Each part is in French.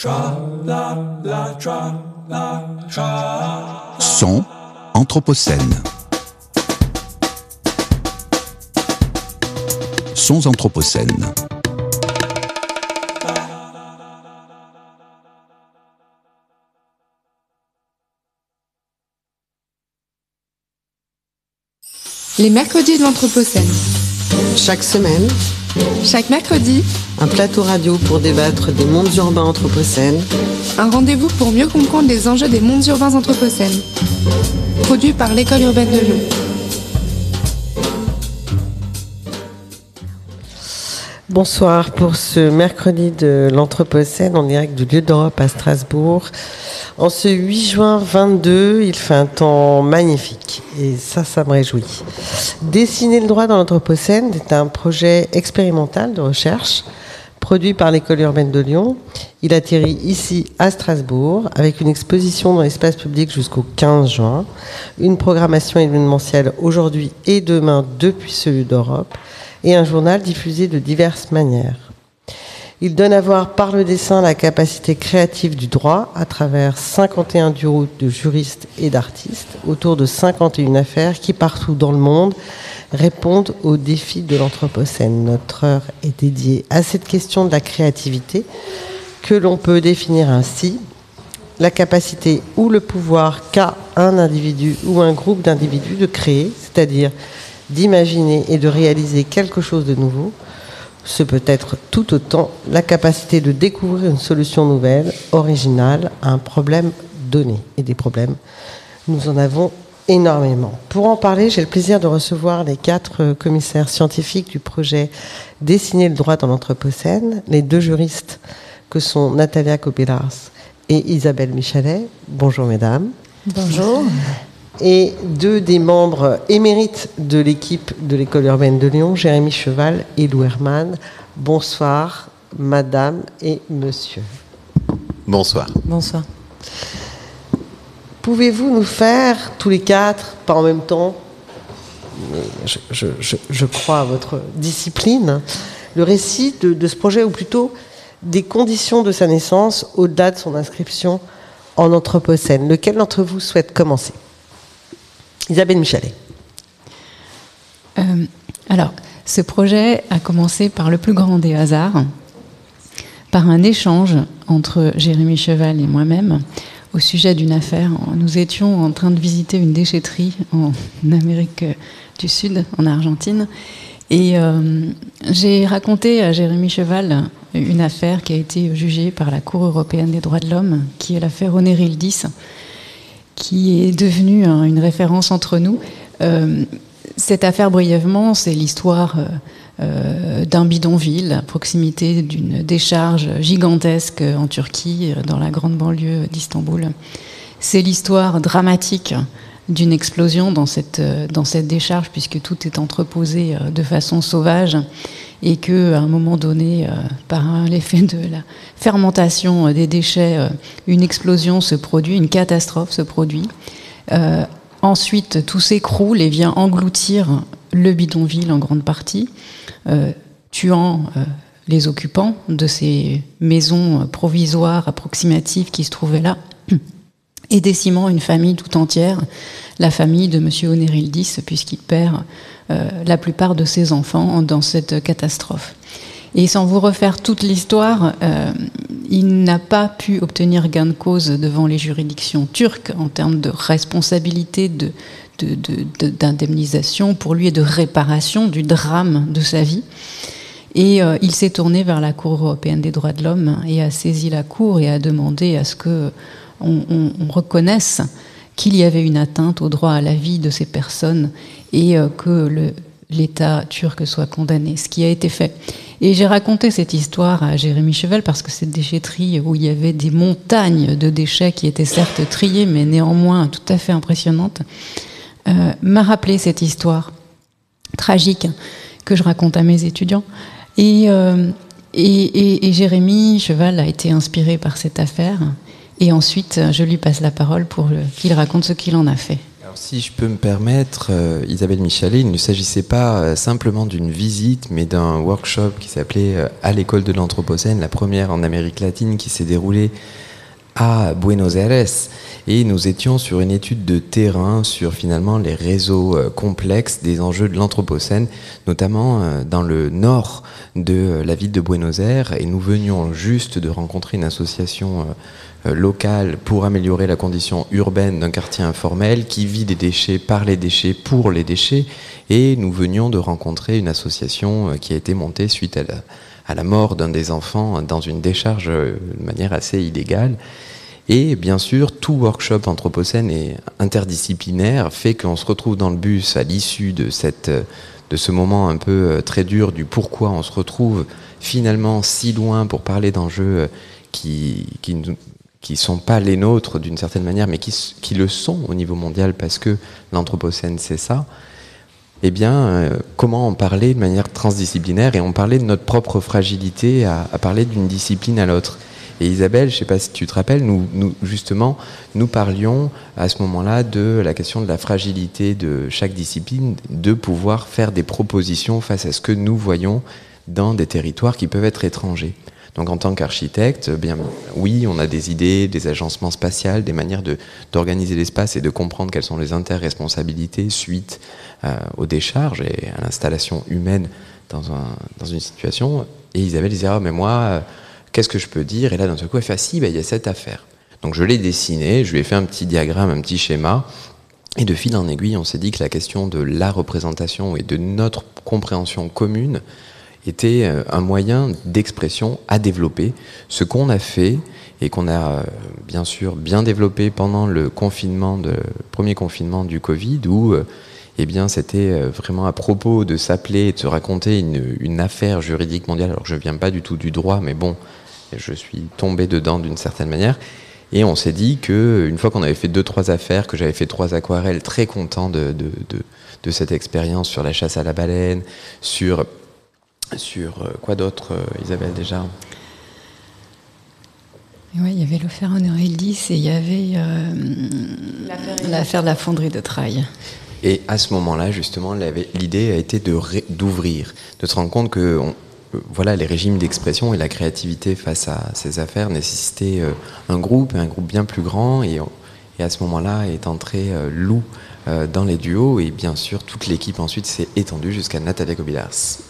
Son Anthropocène. Sons Anthropocène. Les mercredis de l'Anthropocène. Chaque semaine, Chaque mercredi, un plateau radio pour débattre des mondes urbains anthropocènes, un rendez-vous pour mieux comprendre les enjeux des mondes urbains anthropocènes. Produit par l'École urbaine de Lyon. Bonsoir pour ce mercredi de l'Anthropocène en direct du lieu d'Europe à Strasbourg. En ce 8 juin 22, il fait un temps magnifique et ça, ça me réjouit. Dessiner le droit dans l'Anthropocène est un projet expérimental de recherche produit par l'École urbaine de Lyon. Il atterrit ici à Strasbourg avec une exposition dans l'espace public jusqu'au 15 juin, une programmation événementielle aujourd'hui et demain depuis ce lieu d'Europe et un journal diffusé de diverses manières. Il donne à voir par le dessin la capacité créative du droit à travers 51 duos de juristes et d'artistes autour de 51 affaires qui partout dans le monde répondent aux défis de l'Anthropocène. Notre heure est dédiée à cette question de la créativité que l'on peut définir ainsi la capacité ou le pouvoir qu'a un individu ou un groupe d'individus de créer, c'est-à-dire d'imaginer et de réaliser quelque chose de nouveau, ce peut être tout autant la capacité de découvrir une solution nouvelle, originale, à un problème donné. Et des problèmes, nous en avons énormément. Pour en parler, j'ai le plaisir de recevoir les quatre commissaires scientifiques du projet Dessiner le droit dans l'Anthropocène, les deux juristes que sont Natalia Kobilars et Isabelle Michalet. Bonjour mesdames. Bonjour. Et deux des membres émérites de l'équipe de l'école urbaine de Lyon, Jérémy Cheval et Lou Herman. Bonsoir, madame et monsieur. Bonsoir. Bonsoir. Pouvez-vous nous faire, tous les quatre, pas en même temps, je, crois à votre discipline, le récit de, de, ce projet, ou plutôt des conditions de sa naissance au-delà de son inscription en Anthropocène? Lequel d'entre vous souhaite commencer? Isabelle Michalet. Euh, alors, ce projet a commencé par le plus grand des hasards, par un échange entre Jérémy Cheval et moi-même au sujet d'une affaire. Nous étions en train de visiter une déchetterie en Amérique du Sud, en Argentine, et euh, j'ai raconté à Jérémy Cheval une affaire qui a été jugée par la Cour européenne des droits de l'homme, qui est l'affaire Onerildis, qui est devenue hein, une référence entre nous. Euh, cette affaire, brièvement, c'est l'histoire euh, euh, d'un bidonville à proximité d'une décharge gigantesque en Turquie, dans la grande banlieue d'Istanbul. C'est l'histoire dramatique d'une explosion dans cette, dans cette décharge, puisque tout est entreposé de façon sauvage, et que, à un moment donné, euh, par l'effet de la fermentation des déchets, euh, une explosion se produit, une catastrophe se produit. Euh, ensuite, tout s'écroule et vient engloutir le bidonville en grande partie, tuant les occupants de ces maisons provisoires approximatives qui se trouvaient là et décimant une famille tout entière, la famille de M. Onerildis, puisqu'il perd euh, la plupart de ses enfants dans cette catastrophe. Et sans vous refaire toute l'histoire, euh, il n'a pas pu obtenir gain de cause devant les juridictions turques en termes de responsabilité de, d'indemnisation pour lui et de réparation du drame de sa vie. Et euh, il s'est tourné vers la Cour européenne des droits de l'homme et a saisi la Cour et a demandé à ce que on, on, on reconnaisse qu'il y avait une atteinte au droit à la vie de ces personnes et euh, que l'État turc soit condamné, ce qui a été fait. Et j'ai raconté cette histoire à Jérémy Cheval parce que cette déchetterie où il y avait des montagnes de déchets qui étaient certes triés, mais néanmoins tout à fait impressionnantes, euh, m'a rappelé cette histoire tragique que je raconte à mes étudiants. Et, euh, et, Jérémy Cheval a été inspiré par cette affaire. Et ensuite, je lui passe la parole pour qu'il raconte ce qu'il en a fait. Si je peux me permettre, euh, Isabelle Michalet, il ne s'agissait pas euh, simplement d'une visite, mais d'un workshop qui s'appelait euh, À l'école de l'Anthropocène, la première en Amérique latine qui s'est déroulée à Buenos Aires. Et nous étions sur une étude de terrain sur finalement les réseaux complexes des enjeux de l'Anthropocène, notamment dans le nord de la ville de Buenos Aires. Et nous venions juste de rencontrer une association euh, local pour améliorer la condition urbaine d'un quartier informel qui vit des déchets par les déchets pour les déchets. Et nous venions de rencontrer une association euh, qui a été montée suite à la, à la mort d'un des enfants dans une décharge euh, de manière assez illégale. Et bien sûr, tout workshop anthropocène et interdisciplinaire fait qu'on se retrouve dans le bus à l'issue de, cette, de ce moment un peu très dur du pourquoi on se retrouve finalement si loin pour parler d'enjeux qui, qui, qui sont pas les nôtres d'une certaine manière, mais qui, qui, le sont au niveau mondial parce que l'anthropocène c'est ça, eh bien, euh, comment en parler de manière transdisciplinaire et on parlait de notre propre fragilité à, à parler d'une discipline à l'autre. Et Isabelle, je ne sais pas si tu te rappelles, nous, nous, justement, nous parlions à ce moment-là de la question de la fragilité de chaque discipline, de pouvoir faire des propositions face à ce que nous voyons dans des territoires qui peuvent être étrangers. Donc en tant qu'architecte, eh bien oui, on a des idées, des agencements spatials, des manières d'organiser l'espace et de comprendre quelles sont les interresponsabilités suite euh, aux décharges et à l'installation humaine dans, un, dans, une situation. Et Isabelle disait, ah, mais moi, euh, qu'est-ce que je peux dire? Et là, d'un seul coup, elle fait, ah, si, ben, il y a cette affaire. Donc je l'ai dessiné, je lui ai fait un petit diagramme, un petit schéma. Et de fil en aiguille, on s'est dit que la question de la représentation et de notre compréhension commune était euh, un moyen d'expression à développer. Ce qu'on a fait et qu'on a euh, bien sûr bien développé pendant le confinement, premier confinement du Covid, où euh, eh bien c'était vraiment à propos de s'appeler et de se raconter une, une, affaire juridique mondiale. Alors je viens pas du tout du droit, mais bon, je suis tombé dedans d'une certaine manière. Et on s'est dit que une fois qu'on avait fait deux trois affaires, que j'avais fait trois aquarelles, très content de, de, de cette expérience sur la chasse à la baleine, sur sur euh, quoi d'autre, euh, Isabelle, déjà oui, il y avait l'affaire Honoré-Lys et il y avait euh, l'affaire de la fonderie de Trailles. Et à ce moment-là, justement, l'idée a été d'ouvrir, de, se rendre compte que voilà, les régimes d'expression et la créativité face à ces affaires nécessitaient un groupe, un groupe bien plus grand. Et, et à ce moment-là est entré Lou dans les duos. Et bien sûr, toute l'équipe ensuite s'est étendue jusqu'à Natalia Kobilas.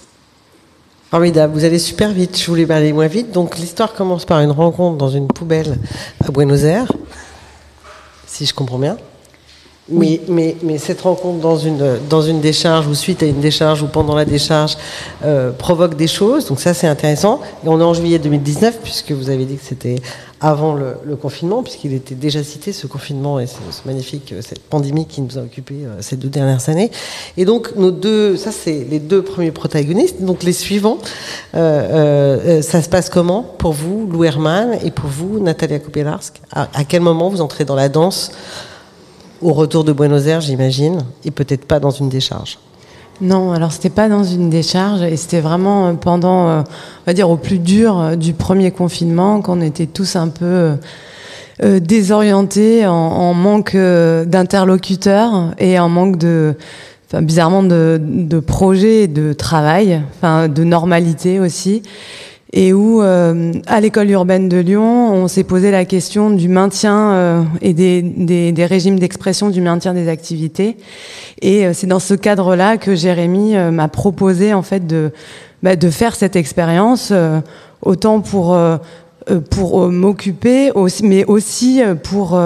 Formidable, vous allez super vite, je voulais aller moins vite. Donc l'histoire commence par une rencontre dans une poubelle à Buenos Aires, si je comprends bien. Mais, mais, mais, cette rencontre dans une, dans une décharge ou suite à une décharge ou pendant la décharge euh, provoque des choses. Donc ça, c'est intéressant. Et on est en juillet 2019, puisque vous avez dit que c'était avant le, le confinement, puisqu'il était déjà cité, ce confinement et ce, magnifique, euh, cette pandémie qui nous a occupés euh, ces deux dernières années. Et donc, nos deux, ça, c'est les deux premiers protagonistes. Donc, les suivants, euh, ça se passe comment pour vous, Lou Herman, et pour vous, Natalia Kupelarsk à, à quel moment vous entrez dans la danse? Au retour de Buenos Aires, j'imagine, et peut-être pas dans une décharge. Non, alors c'était pas dans une décharge et c'était vraiment euh, pendant, euh, on va dire, au plus dur euh, du premier confinement, qu'on était tous un peu désorientés, en, manque d'interlocuteurs et en manque de, bizarrement, de, de projets, de travail, enfin, de normalité aussi et où, euh, à l'école urbaine de Lyon, on s'est posé la question du maintien euh, et des, des, des régimes d'expression du maintien des activités. Et euh, c'est dans ce cadre-là que Jérémy euh, m'a proposé en fait de, bah, de faire cette expérience, euh, autant pour pour m'occuper, mais aussi pour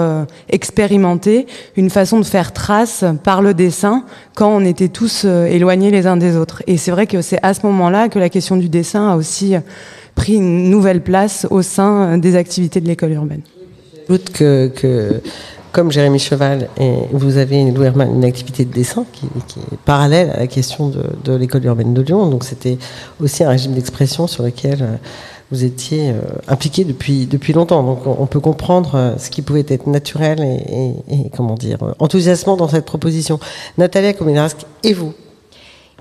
expérimenter une façon de faire trace par le dessin quand on était tous éloignés les uns des autres. Et c'est vrai que c'est à ce moment-là que la question du dessin a aussi pris une nouvelle place au sein des activités de l'école urbaine. J'ajoute que, que, comme Jérémy Cheval, vous avez une, activité de dessin qui, est parallèle à la question de, l'école urbaine de Lyon. Donc c'était aussi un régime d'expression sur lequel euh, vous étiez euh, impliqué depuis, depuis longtemps. Donc on, peut comprendre euh, ce qui pouvait être naturel et, comment dire, enthousiasmant dans cette proposition. Natalia Kominarsk, et vous?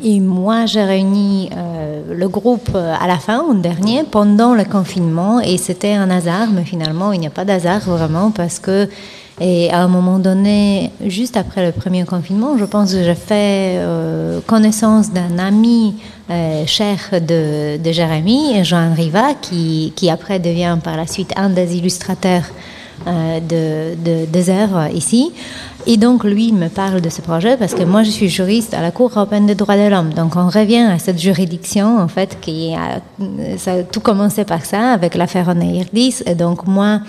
Et moi, j'ai réuni euh, le groupe à la fin, en dernier, pendant le confinement, et c'était un hasard, mais finalement, il n'y a pas d'hasard vraiment, parce que Et à un moment donné, juste après le premier confinement, je pense que j'ai fait euh, connaissance d'un ami euh, cher de, de Jérémy, Jean Riva, qui, qui après devient par la suite un des illustrateurs euh, de, de, des œuvres ici. Et donc, lui me parle de ce projet parce que moi, je suis juriste à la Cour européenne des droits de l'homme. Donc, on revient à cette juridiction, en fait, qui a, tout commencé par ça, avec l'affaire Oneirdis. Et donc, moi,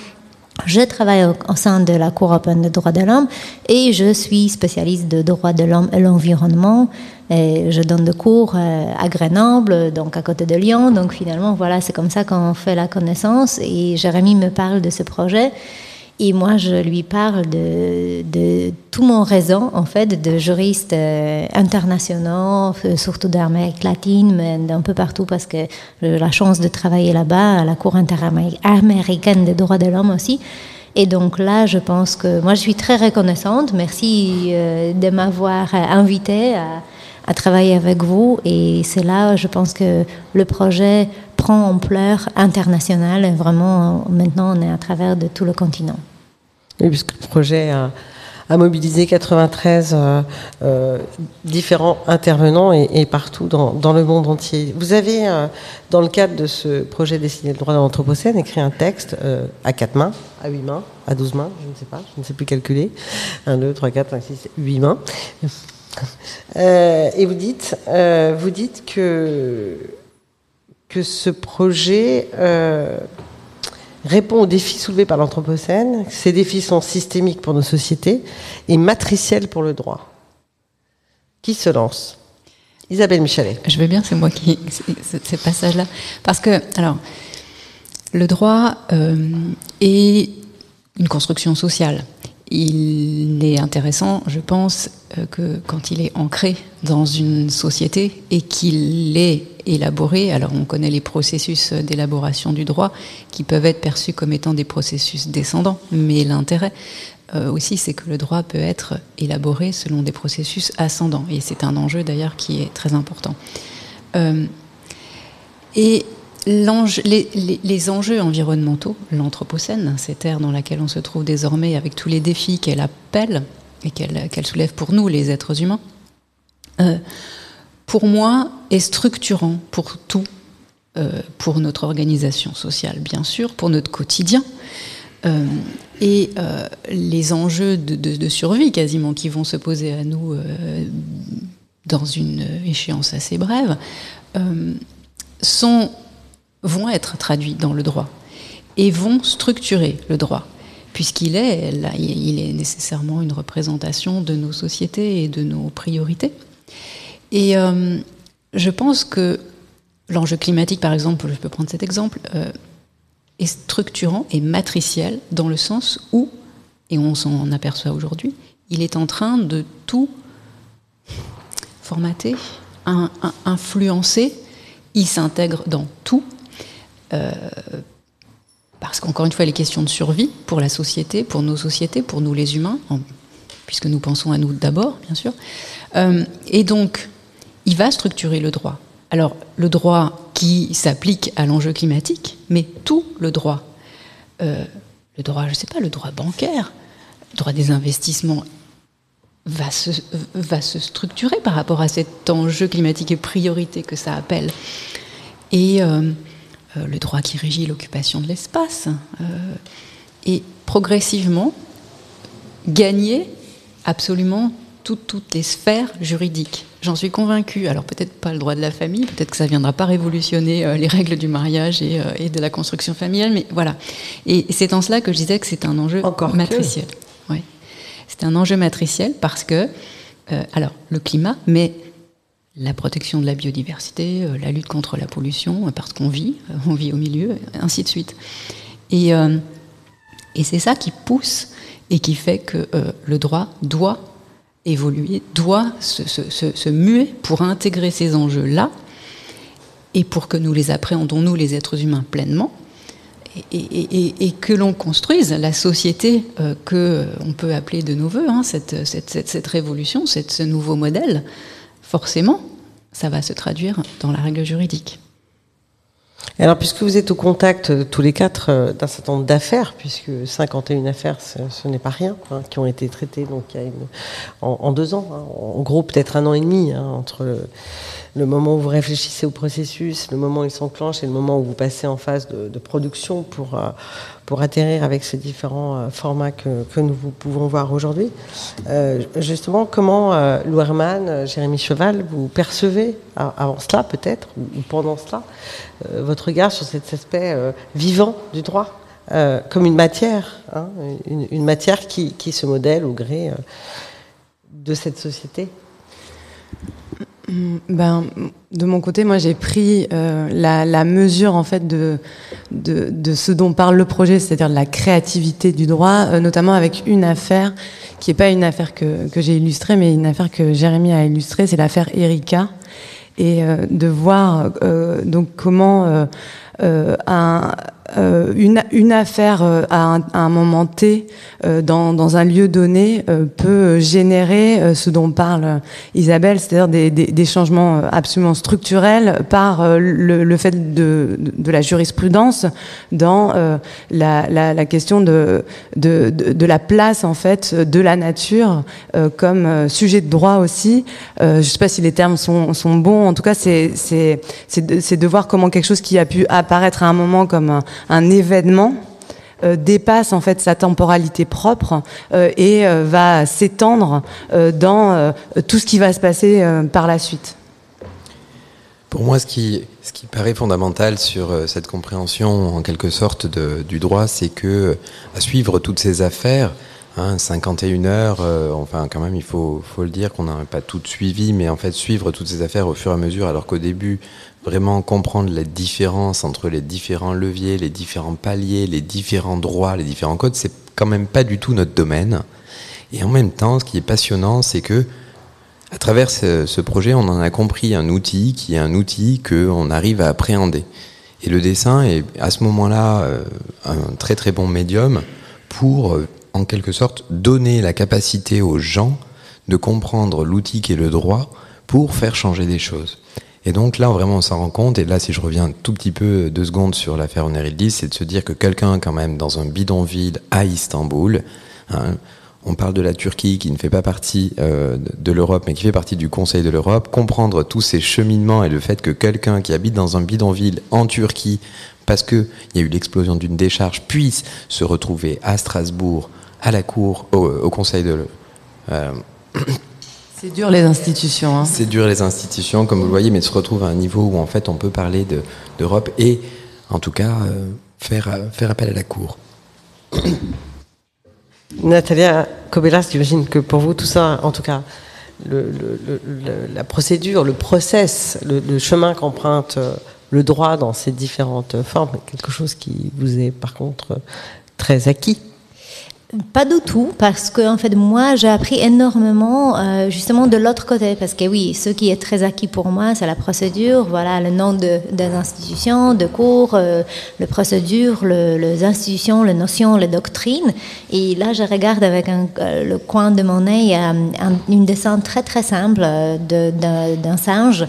je travaille au, sein de la Cour européenne des droits de l'homme et je suis spécialiste de droits de l'homme et l'environnement. Et je donne des cours euh, à Grenoble, donc à côté de Lyon. Donc finalement, voilà, c'est comme ça qu'on fait la connaissance. Et Jérémy me parle de ce projet. Et moi, je lui parle de, tout mon réseau, en fait, de juristes euh, internationaux, euh, surtout d'Amérique latine, mais d'un peu partout, parce que j'ai la chance de travailler là-bas, à la Cour interaméricaine des droits de l'homme aussi. Et donc là, je pense que moi, je suis très reconnaissante. Merci euh, de m'avoir invité à, à, travailler avec vous. Et c'est là, je pense que le projet prend ampleur internationale. Vraiment, maintenant, on est à travers de tout le continent. Oui, puisque le projet a, mobilisé 93 euh, euh, différents intervenants et, partout dans, le monde entier. Vous avez, euh, dans le cadre de ce projet Dessiner le droit de l'Anthropocène, écrit un texte à quatre mains, à huit mains, à douze mains, je ne sais pas, je ne sais plus calculer. Un, deux, trois, quatre, cinq, six, huit mains. Euh, et vous dites, euh, vous dites que, que ce projet répond aux défis soulevés par l'Anthropocène. Ces défis sont systémiques pour nos sociétés et matriciels pour le droit. Qui se lance? Isabelle Michalet. Je veux bien, c'est moi qui. ces passages-là. Parce que, alors, le droit euh, est une construction sociale. Il est intéressant, je pense, euh, que quand il est ancré dans une société et qu'il est élaboré, alors on connaît les processus d'élaboration du droit qui peuvent être perçus comme étant des processus descendants, mais l'intérêt euh, aussi c'est que le droit peut être élaboré selon des processus ascendants, et c'est un enjeu d'ailleurs qui est très important. Euh, et les, enjeux environnementaux, l'Anthropocène, cette ère dans laquelle on se trouve désormais avec tous les défis qu'elle appelle et qu'elle qu soulève pour nous, les êtres humains, euh, pour moi, est structurant pour tout, euh, pour notre organisation sociale, bien sûr, pour notre quotidien. Euh, et les enjeux de, survie quasiment qui vont se poser à nous dans une échéance assez brève sont, vont être traduits dans le droit et vont structurer le droit puisqu'il est, là, il est nécessairement une représentation de nos sociétés et de nos priorités. Et euh, je pense que l'enjeu climatique, par exemple, je peux prendre cet exemple, euh, est structurant et matriciel dans le sens où, et on s'en aperçoit aujourd'hui, il est en train de tout formater, influencer, il s'intègre dans tout. Euh, parce qu'encore une fois, les questions de survie pour la société, pour nos sociétés, pour nous les humains, puisque nous pensons à nous d'abord, bien sûr. Euh, et donc, il va structurer le droit. Alors, le droit qui s'applique à l'enjeu climatique, mais tout le droit. Euh, le droit, je ne sais pas, le droit bancaire, le droit des investissements va se, va se structurer par rapport à cet enjeu climatique et priorité que ça appelle. Et le droit qui régit l'occupation de l'espace. Euh, et progressivement, gagner absolument tout, toutes les sphères juridiques. J'en suis convaincue. Alors peut-être pas le droit de la famille, peut-être que ça ne viendra pas révolutionner euh, les règles du mariage et, euh, et, de la construction familiale, mais voilà. Et c'est en cela que je disais que c'est un enjeu Encore matriciel. Ouais. C'est un enjeu matriciel parce que, euh, alors, le climat, mais la protection de la biodiversité, euh, la lutte contre la pollution, parce qu'on vit, euh, on vit au milieu, ainsi de suite. Et, euh, et c'est ça qui pousse et qui fait que le droit doit évoluer, doit se, se, se, muer pour intégrer ces enjeux-là et pour que nous les appréhendons, nous les êtres humains, pleinement, et, et, et que l'on construise la société euh, que on peut appeler de nos voeux, hein, cette, cette, cette, cette, révolution, ce nouveau modèle, forcément, ça va se traduire dans la règle juridique. alors, puisque vous êtes au contact tous les quatre euh, d'un certain nombre d'affaires, puisque 51 affaires, ce, n'est pas rien, hein, qui ont été traitées donc, en, deux ans, hein, en gros peut-être un an et demi, hein, entre le, moment où vous réfléchissez au processus, le moment où il s'enclenche et le moment où vous passez en phase de, production pour, euh, pour atterrir avec ces différents euh, formats que, que, nous pouvons voir aujourd'hui. Euh, justement, comment euh, Lou Jérémy Cheval, vous percevez, avant cela peut-être, ou pendant cela, votre regard sur cet aspect vivant du droit comme une matière, hein, une, une, matière qui, qui, se modèle au gré de cette société? Ben, de mon côté, moi, j'ai pris euh, la, la, mesure en fait de, de, de, ce dont parle le projet, c'est-à-dire de la créativité du droit, euh, notamment avec une affaire qui n'est pas une affaire que, que j'ai illustrée, mais une affaire que Jérémy a illustrée, c'est l'affaire Erika, et euh, de voir euh, donc comment euh, un, euh, une, une, affaire euh, à un, à, un, moment T euh, dans, dans, un lieu donné euh, peut générer ce dont parle Isabelle, c'est-à-dire des, des, des, changements absolument structurels par le, le fait de, de, la jurisprudence dans la, la, la, question de, de, de, la place en fait de la nature comme sujet de droit aussi. je ne sais pas si les termes sont, sont bons. En tout cas, c'est de, de voir comment quelque chose qui a pu apparaître à un moment comme un, un événement euh, dépasse en fait sa temporalité propre euh, et euh, va s'étendre dans tout ce qui va se passer par la suite. Pour moi, ce qui, ce qui paraît fondamental sur cette compréhension en quelque sorte du droit, c'est que à suivre toutes ces affaires, hein, 51 heures, enfin quand même il faut, faut le dire qu'on n'a pas toutes suivi, mais en fait suivre toutes ces affaires au fur et à mesure, alors qu'au début vraiment comprendre les différences entre les différents leviers, les différents paliers, les différents droits, les différents codes, c'est quand même pas du tout notre domaine. Et en même temps, ce qui est passionnant, c'est que à travers ce, projet, on en a compris un outil qui est un outil qu'on arrive à appréhender. Et le dessin est à ce moment-là euh, un très très bon médium pour, euh, en quelque sorte, donner la capacité aux gens de comprendre l'outil qui est le droit pour faire changer des choses. Et donc là, vraiment, on s'en rend compte. Et là, si je reviens tout petit peu deux secondes sur l'affaire Onerildis, c'est de se dire que quelqu'un, quand même, dans un bidonville à Istanbul, hein, on parle de la Turquie qui ne fait pas partie euh, de l'Europe, mais qui fait partie du Conseil de l'Europe, comprendre tous ces cheminements et le fait que quelqu'un qui habite dans un bidonville en Turquie, parce qu'il y a eu l'explosion d'une décharge, puisse se retrouver à Strasbourg, à la Cour, au, au Conseil de... Euh, C'est dur les institutions. Hein. C'est dur les institutions, comme vous le voyez, mais se retrouve à un niveau où en fait on peut parler d'Europe de, et en tout cas euh, faire, faire appel à la Cour. Natalia Kobelas, j'imagine que pour vous tout ça, en tout cas, le, le, le, la procédure, le process, le, chemin qu'emprunte euh, le droit dans ses différentes formes, quelque chose qui vous est par contre très acquis. Pas du tout, parce que en fait moi j'ai appris énormément euh, justement de l'autre côté, parce que oui, ce qui est très acquis pour moi, c'est la procédure, voilà le nom de, des institutions, de cours, euh, le procédure, le, les institutions, les notions, les doctrines. Et là je regarde avec euh, le coin de mon œil un, une dessin très très simple d'un singe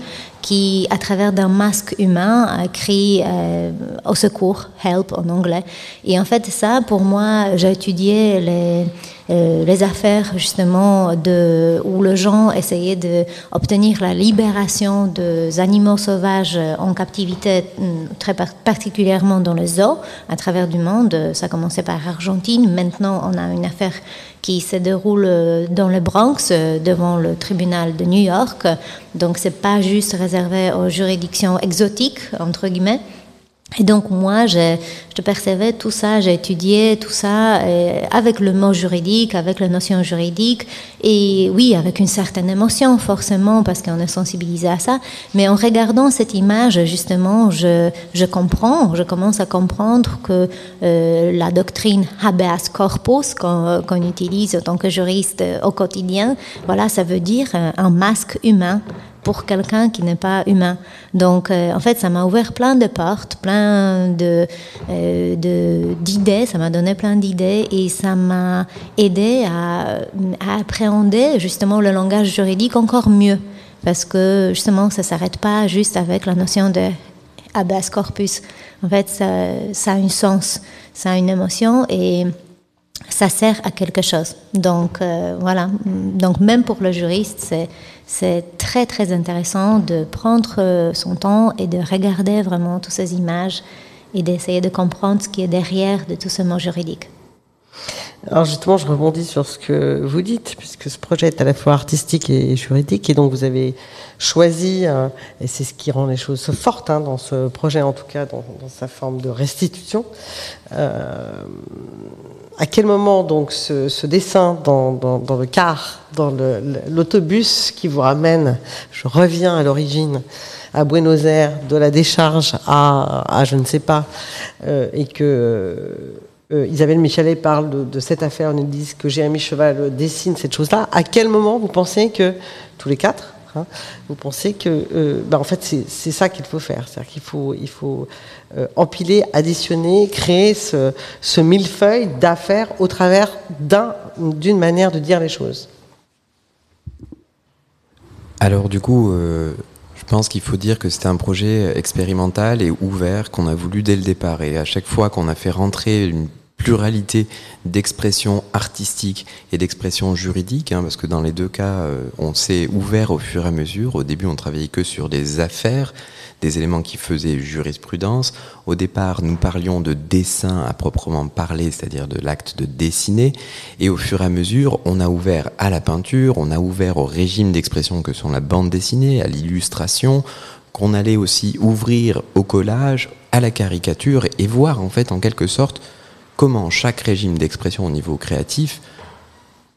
qui, à travers d'un masque humain, crie euh, au secours, help en anglais. Et en fait, ça, pour moi, j'ai étudié les, euh, les affaires justement où les gens essayaient d'obtenir la libération des animaux sauvages en captivité, très particulièrement dans les zoos à travers du monde. Ça commençait par Argentine. Maintenant, on a une affaire qui se déroule dans le Bronx devant le tribunal de New York. Donc, c'est pas juste réservé aux juridictions exotiques entre guillemets. Et donc moi, je, je percevais tout ça, j'ai étudié tout ça euh, avec le mot juridique, avec la notion juridique, et oui, avec une certaine émotion forcément, parce qu'on est sensibilisé à ça. Mais en regardant cette image, justement, je, je comprends, je commence à comprendre que euh, la doctrine habeas corpus qu'on qu utilise en tant que juriste au quotidien, voilà, ça veut dire un masque humain pour quelqu'un qui n'est pas humain. Donc, euh, en fait, ça m'a ouvert plein de portes, plein de euh, d'idées, ça m'a donné plein d'idées et ça m'a aidé à, à, appréhender justement le langage juridique encore mieux. Parce que justement, ça ne s'arrête pas juste avec la notion de habeas corpus. En fait, ça, ça a un sens, ça a une émotion et ça sert à quelque chose. Donc euh, voilà, donc même pour le juriste, c'est très très intéressant de prendre euh, son temps et de regarder vraiment toutes ces images et d'essayer de comprendre ce qui est derrière de tout ce mot juridique. Alors justement, je rebondis sur ce que vous dites, puisque ce projet est à la fois artistique et juridique, et donc vous avez choisi, euh, et c'est ce qui rend les choses fortes hein, dans ce projet, en tout cas dans, sa forme de restitution. Euh, à quel moment donc ce, dessin dans, le car, dans l'autobus qui vous ramène, je reviens à l'origine, à Buenos Aires, de la décharge à, je ne sais pas, euh, et que euh, Isabelle Michalet parle de, cette affaire, on dit que Jérémy Cheval dessine cette chose-là. À quel moment vous pensez que, tous les quatre, hein, vous pensez que, euh, bah, en fait, c'est ça qu'il faut faire C'est-à-dire qu'il faut, il faut euh, empiler, additionner, créer ce, ce millefeuille d'affaires au travers d'une manière de dire les choses. Alors, du coup. Je pense qu'il faut dire que c'était un projet expérimental et ouvert qu'on a voulu dès le départ. Et à chaque fois qu'on a fait rentrer une pluralité d'expressions artistiques et d'expressions juridiques, hein, parce que dans les deux cas, euh, on s'est ouvert au fur et à mesure. Au début, on travaillait que sur des affaires, des éléments qui faisaient jurisprudence. Au départ, nous parlions de dessin à proprement parler, c'est-à-dire de l'acte de dessiner. Et au fur et à mesure, on a ouvert à la peinture, on a ouvert au régime d'expression que sont la bande dessinée, à l'illustration, qu'on allait aussi ouvrir au collage, à la caricature, et voir en fait en quelque sorte comment chaque régime d'expression au niveau créatif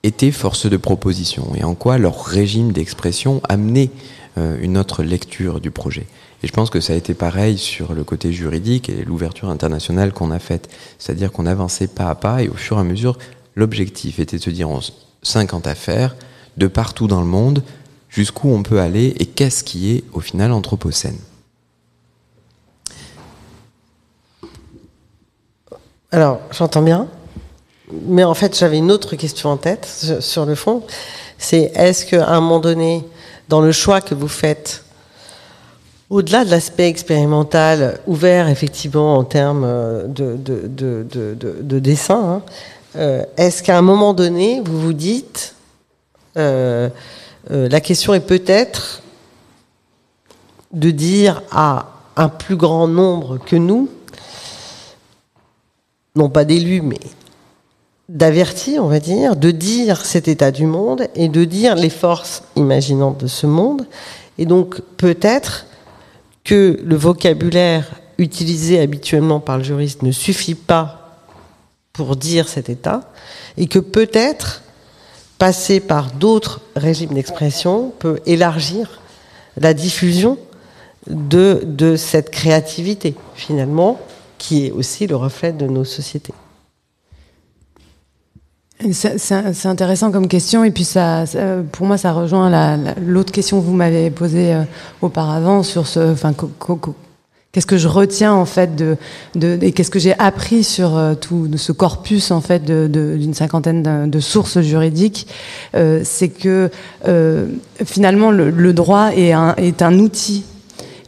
était force de proposition et en quoi leur régime d'expression amenait euh, une autre lecture du projet. Et je pense que ça a été pareil sur le côté juridique et l'ouverture internationale qu'on a faite. C'est-à-dire qu'on avançait pas à pas et au fur et à mesure, l'objectif était de se dire 50 affaires de partout dans le monde, jusqu'où on peut aller et qu'est-ce qui est au final anthropocène. Alors, j'entends bien, mais en fait, j'avais une autre question en tête sur le fond. C'est est-ce qu'à un moment donné, dans le choix que vous faites, au-delà de l'aspect expérimental, ouvert effectivement en termes euh, de, de, dessin, hein, euh, est-ce qu'à un moment donné, vous vous dites, euh, la question est peut-être de dire à un plus grand nombre que nous, non pas d'élus, mais d'avertir, on va dire, de dire cet état du monde et de dire les forces imaginantes de ce monde. Et donc peut-être que le vocabulaire utilisé habituellement par le juriste ne suffit pas pour dire cet état, et que peut-être passer par d'autres régimes d'expression peut élargir la diffusion de, de cette créativité, finalement, qui est aussi le reflet de nos sociétés. C'est intéressant comme question. Et puis ça, pour moi ça rejoint l'autre question que vous m'avez posée euh, auparavant sur ce, enfin, qu'est-ce que je retiens en fait de, de et qu'est-ce que j'ai appris sur euh, tout ce corpus en fait d'une cinquantaine de, sources juridiques, euh, c'est que finalement le, le droit est un, est un outil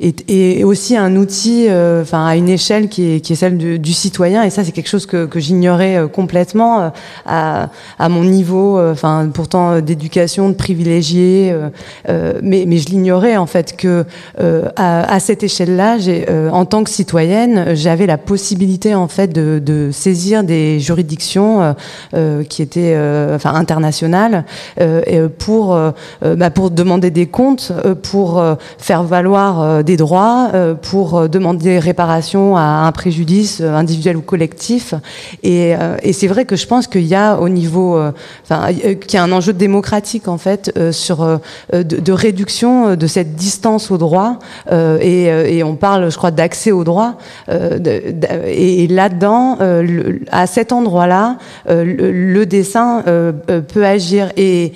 et, aussi un outil, euh, enfin à une échelle qui est, est celle du, citoyen. Et ça, c'est quelque chose que, j'ignorais euh, complètement euh, à, mon niveau, enfin pourtant d'éducation, de privilégié, mais, je l'ignorais en fait que à, cette échelle-là, en tant que citoyenne, j'avais la possibilité en fait de, de saisir des juridictions qui étaient enfin internationales pour bah, pour demander des comptes, pour faire valoir des droits euh, pour euh, demander réparation à un préjudice euh, individuel ou collectif. Et, et c'est vrai que je pense qu'il y a au niveau, enfin, qu'il y a un enjeu démocratique en fait sur de, réduction de cette distance au droit. Et, et, on parle, je crois, d'accès au droit. et, là-dedans, à cet endroit-là, le, le, dessin peut agir. Et,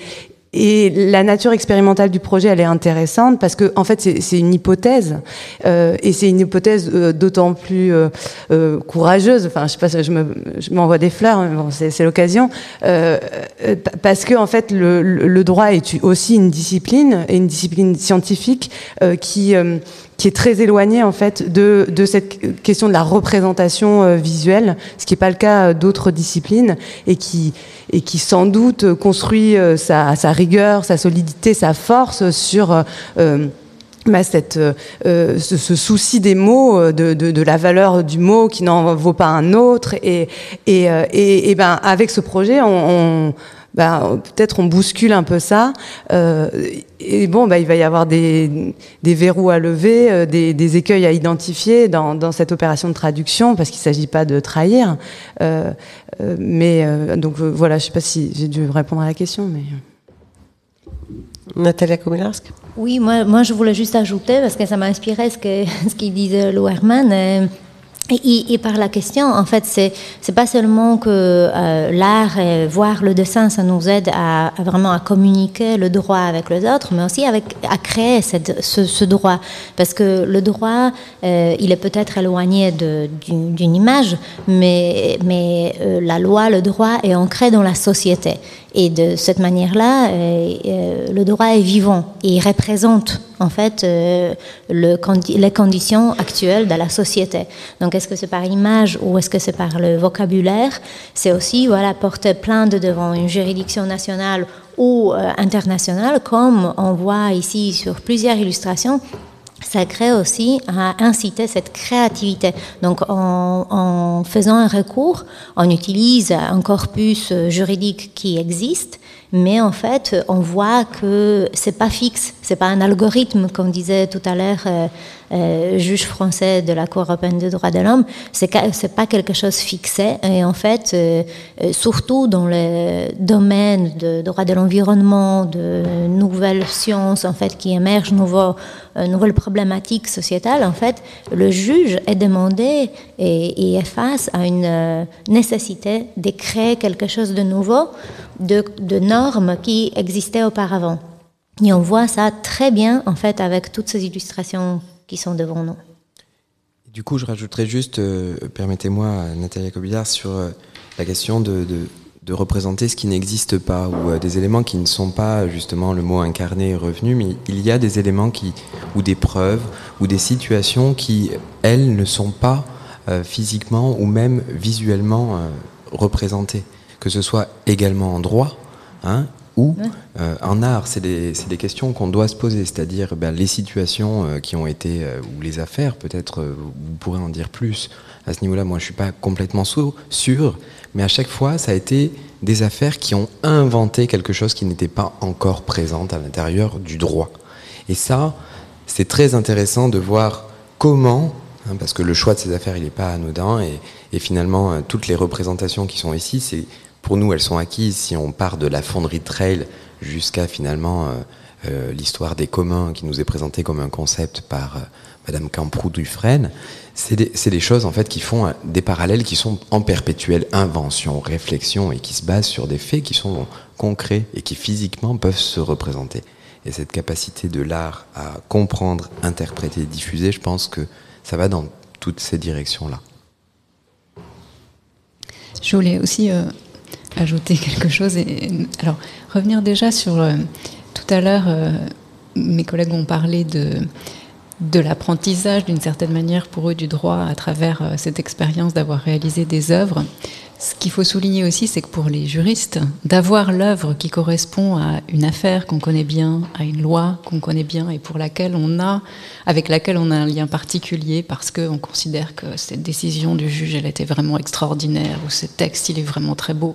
et la nature expérimentale du projet, elle est intéressante parce que, en fait, c'est une hypothèse, euh, et c'est une hypothèse euh, d'autant plus euh, euh, courageuse. Enfin, je sais pas, je m'envoie des fleurs, bon, c'est l'occasion, euh, parce que, en fait, le, le, droit est aussi une discipline et une discipline scientifique qui qui est très éloigné en fait de, de cette question de la représentation euh, visuelle, ce qui n'est pas le cas d'autres disciplines et qui et qui sans doute construit sa, sa, rigueur, sa solidité, sa force sur bah, cette, euh, ce, ce, souci des mots, de, de, de, la valeur du mot qui n'en vaut pas un autre. Et, et, et, et ben, avec ce projet, on, on bah, peut-être on bouscule un peu ça. Euh, et bon, bah, il va y avoir des, des verrous à lever, euh, des, des, écueils à identifier dans, dans, cette opération de traduction, parce qu'il ne s'agit pas de trahir. Euh, mais euh, donc voilà, je ne sais pas si j'ai dû répondre à la question, mais. Natalia Komilarsk? Oui, moi, moi je voulais juste ajouter, parce que ça m'a inspiré ce qu'il ce qu disait Louerman. Et, par la question, en fait, c'est c'est pas seulement que euh, l'art, et voir le dessin, ça nous aide à, vraiment à communiquer le droit avec les autres, mais aussi à créer ce, droit, parce que le droit, euh, il est peut-être éloigné d'une image, mais mais euh, la loi, le droit est ancré dans la société. Et de cette manière-là, euh, euh, le droit est vivant et il représente en fait euh, le, les conditions actuelles de la société. Donc est-ce que c'est par image ou est-ce que c'est par le vocabulaire? C'est aussi voilà porter plainte devant une juridiction nationale ou internationale, comme on voit ici sur plusieurs illustrations ça crée aussi à inciter cette créativité. Donc, en, faisant un recours, on utilise un corpus juridique qui existe, mais en fait, on voit que c'est pas fixe, c'est pas un algorithme, comme disait tout à l'heure euh, juge français de la Cour européenne des droits de l'homme, c'est c'est pas quelque chose fixé. Et en fait, euh, euh, surtout dans le domaine de droit de l'environnement, de nouvelles sciences en fait qui émergent, nouveaux, nouvelles problématiques sociétales, en fait, le juge est demandé et, et est face à une nécessité de créer quelque chose de nouveau, de, de normes qui existaient auparavant. Et on voit ça très bien en fait avec toutes ces illustrations qui sont devant nous. Du coup, je rajouterais juste, euh, permettez-moi, Nathalie Kobilard, sur euh, la question de, de, représenter ce qui n'existe pas, ou euh, des éléments qui ne sont pas justement le mot incarné et revenu, mais il y a des éléments qui, ou des preuves, ou des situations qui, elles, ne sont pas physiquement ou même visuellement représentées, que ce soit également en droit, hein, ou euh, en art C'est des, des, questions qu'on doit se poser, c'est-à-dire ben, les situations euh, qui ont été, euh, ou les affaires, peut-être vous pourrez en dire plus à ce niveau-là. Moi, je ne suis pas complètement sûr, mais à chaque fois, ça a été des affaires qui ont inventé quelque chose qui n'était pas encore présent à l'intérieur du droit. Et ça, c'est très intéressant de voir comment, hein, parce que le choix de ces affaires, il n'est pas anodin, et, et finalement, toutes les représentations qui sont ici, c'est pour nous, elles sont acquises si on part de la fonderie Trail jusqu'à finalement euh, euh, l'histoire des communs qui nous est présentée comme un concept par euh, Madame Camprou Dufresne. C'est des, choses en fait qui font des parallèles qui sont en perpétuelle invention, réflexion et qui se basent sur des faits qui sont concrets et qui physiquement peuvent se représenter. Et cette capacité de l'art à comprendre, interpréter, diffuser, je pense que ça va dans toutes ces directions-là. Je voulais aussi ajouter quelque chose. Alors, revenir déjà sur. Euh, tout à l'heure, euh, mes collègues ont parlé de, de l'apprentissage, d'une certaine manière, pour eux, du droit à travers euh, cette expérience d'avoir réalisé des œuvres. Ce qu'il faut souligner aussi, c'est que pour les juristes, d'avoir l'œuvre qui correspond à une affaire qu'on connaît bien, à une loi qu'on connaît bien et pour laquelle on a, avec laquelle on a un lien particulier parce qu'on considère que cette décision du juge, elle était vraiment extraordinaire, ou ce texte, il est vraiment très beau,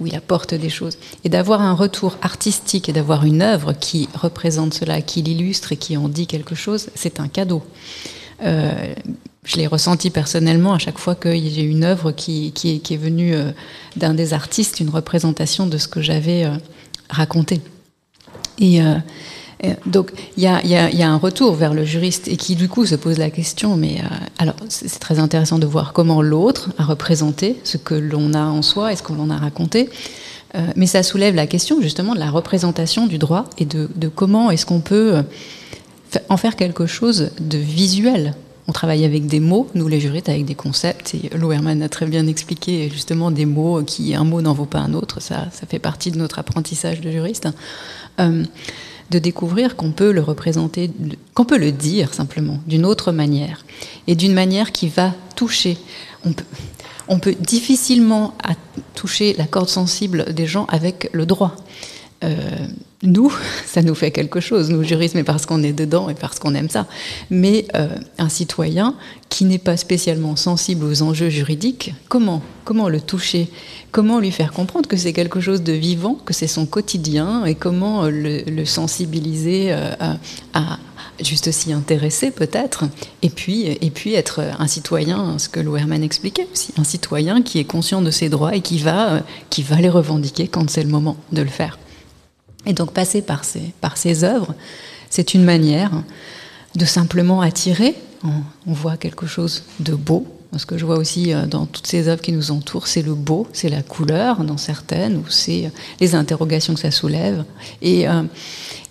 où il apporte des choses. Et d'avoir un retour artistique et d'avoir une œuvre qui représente cela, qui l'illustre et qui en dit quelque chose, c'est un cadeau. Euh, je l'ai ressenti personnellement à chaque fois y a une œuvre qui, est venue euh, d'un des artistes, une représentation de ce que j'avais euh, raconté. Et euh, donc il y a, un retour vers le juriste et qui du coup se pose la question, mais alors c'est très intéressant de voir comment l'autre a représenté ce que l'on a en soi et ce que l'on a raconté. Mais ça soulève la question justement de la représentation du droit et de comment est-ce qu'on peut en faire quelque chose de visuel on travaille avec des mots, nous les juristes, avec des concepts. Et Loherman a très bien expliqué justement des mots qui, un mot n'en vaut pas un autre. Ça, fait partie de notre apprentissage de juriste. Euh, de découvrir qu'on peut le représenter, qu'on peut le dire simplement d'une autre manière, et d'une manière qui va toucher. On peut difficilement toucher la corde sensible des gens avec le droit. Euh, nous, ça nous fait quelque chose, nous juristes, mais parce qu'on est dedans et parce qu'on aime ça. Mais euh, un citoyen qui n'est pas spécialement sensible aux enjeux juridiques, comment Comment le toucher? Comment lui faire comprendre que c'est quelque chose de vivant, que c'est son quotidien, et comment le, sensibiliser euh, à, juste s'y intéresser peut-être, et puis, et puis être un citoyen, ce que Lou Herman expliquait aussi, un citoyen qui est conscient de ses droits et qui va, qui va les revendiquer quand c'est le moment de le faire. Et donc passer par ces, par œuvres, c'est une manière de simplement attirer. On voit quelque chose de beau. Ce que je vois aussi euh, dans toutes ces œuvres qui nous entourent, c'est le beau, c'est la couleur dans certaines, ou c'est euh, les interrogations que ça soulève. Et, euh,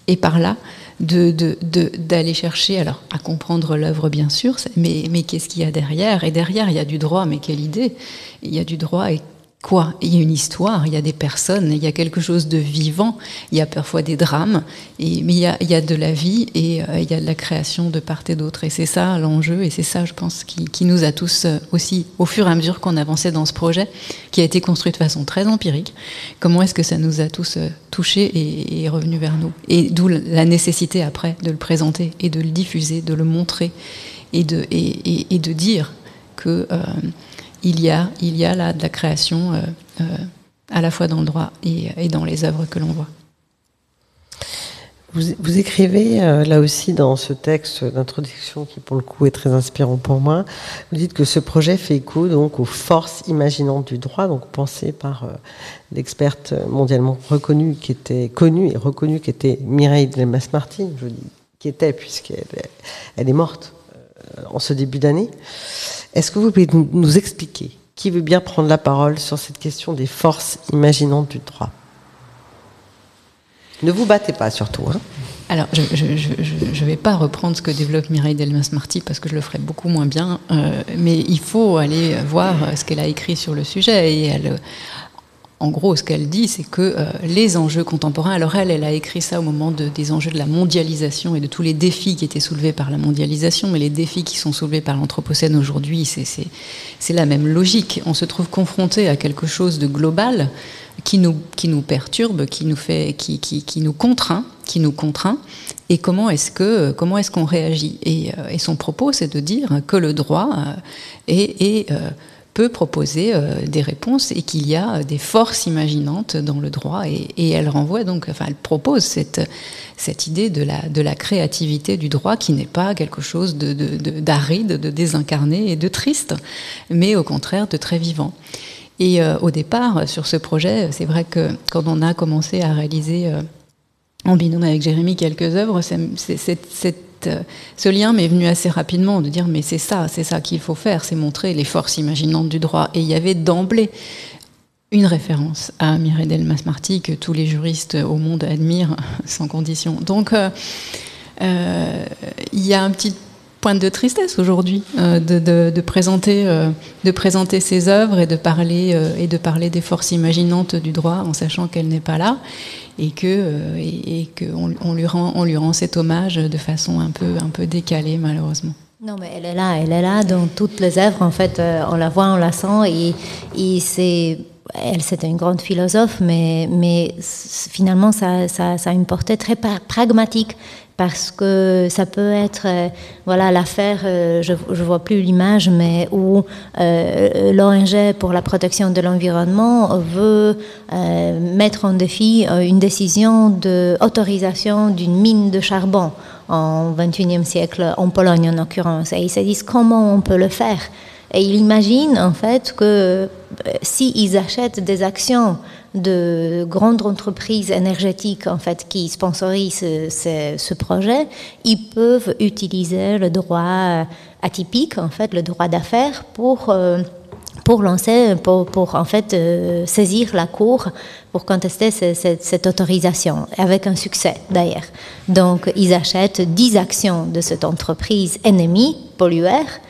et par là, d'aller de, de, chercher, alors à comprendre l'œuvre bien sûr, mais, mais qu'est-ce qu'il y a derrière? Et derrière, il y a du droit, mais quelle idée? Il y a du droit et quoi? Il y a une histoire, il y a des personnes, il y a quelque chose de vivant, il y a parfois des drames, mais il y, a, y a de la vie et euh, il y a de la création de part et d'autre. Et c'est ça l'enjeu, et c'est ça, je pense, qui, nous a tous euh, aussi, au fur et à mesure qu'on avançait dans ce projet, qui a été construit de façon très empirique, comment est-ce que ça nous a tous euh, touchés et, et revenu vers nous? Et d'où la nécessité après de le présenter et de le diffuser, de le montrer et de dire que il y a, il y a là de la création euh, euh, à la fois dans le droit et, dans les œuvres que l'on voit. Vous, écrivez euh, là aussi dans ce texte d'introduction qui pour le coup est très inspirant pour moi, vous dites que ce projet fait écho donc aux forces imaginantes du droit, donc pensé par l'experte mondialement reconnue qui était connue et reconnue qui était Mireille Delmas-Martin, je dis qui était puisqu'elle elle est morte en ce début d'année. Est-ce que vous pouvez nous expliquer qui veut bien prendre la parole sur cette question des forces imaginantes du droit? Ne vous battez pas surtout. Hein alors, je ne vais pas reprendre ce que développe Mireille Delmas-Marty parce que je le ferai beaucoup moins bien, euh, mais il faut aller voir ce qu'elle a écrit sur le sujet et elle, en gros, ce qu'elle dit, c'est que euh, les enjeux contemporains, alors elle, elle a écrit ça au moment des enjeux de la mondialisation et de tous les défis qui étaient soulevés par la mondialisation, mais les défis qui sont soulevés par l'Anthropocène aujourd'hui, c'est la même logique. On se trouve confronté à quelque chose de global qui nous, qui nous perturbe, qui nous, fait, qui, qui, nous contraint, qui nous contraint, et comment est-ce que comment est-ce qu'on réagit? Et, euh, et, son propos, c'est de dire que le droit euh, est, est peut proposer euh, des réponses et qu'il y a euh, des forces imaginantes dans le droit et, elle renvoie donc, enfin elle propose cette, cette idée de la, de la créativité du droit qui n'est pas quelque chose d'aride, de, de, désincarné et de triste, mais au contraire de très vivant. Et euh, au départ, sur ce projet, c'est vrai que quand on a commencé à réaliser en binôme avec Jérémy quelques œuvres, c'est cette euh, ce lien m'est venu assez rapidement de dire mais c'est ça, c'est ça qu'il faut faire, c'est montrer les forces imaginantes du droit. Et il y avait d'emblée une référence à Mireille Delmas-Marty que tous les juristes au monde admirent sans condition. Donc euh, euh, il y a un petit point de tristesse aujourd'hui de, présenter, de présenter ces œuvres et de parler et de parler des forces imaginantes du droit en sachant qu'elle n'est pas là et que euh, et, qu'on on lui rend on lui rend cet hommage de façon un peu un peu décalée malheureusement. Non, mais elle est là, elle est là dans toutes les œuvres. En fait, euh, on la voit, on la sent, et, et c'est elle, c'était une grande philosophe, mais, finalement, ça, ça, ça, a une portée très pragmatique parce que ça peut être, euh, voilà, l'affaire, euh, je ne vois plus l'image, mais où euh, l'ONG pour la protection de l'environnement veut mettre en défi une décision d'autorisation d'une mine de charbon en 21e siècle, en Pologne en l'occurrence. Et ils se disent comment on peut le faire? Et ils imaginent en fait que s'ils achètent des actions de grandes entreprises énergétiques en fait qui sponsorisent ce, projet, ils peuvent utiliser le droit atypique en fait, le droit d'affaires pour euh, pour lancer, pour, pour en fait euh, saisir la cour pour contester cette, cette autorisation, avec un succès d'ailleurs. Donc ils achètent 10 actions de cette entreprise ennemie, polluaire,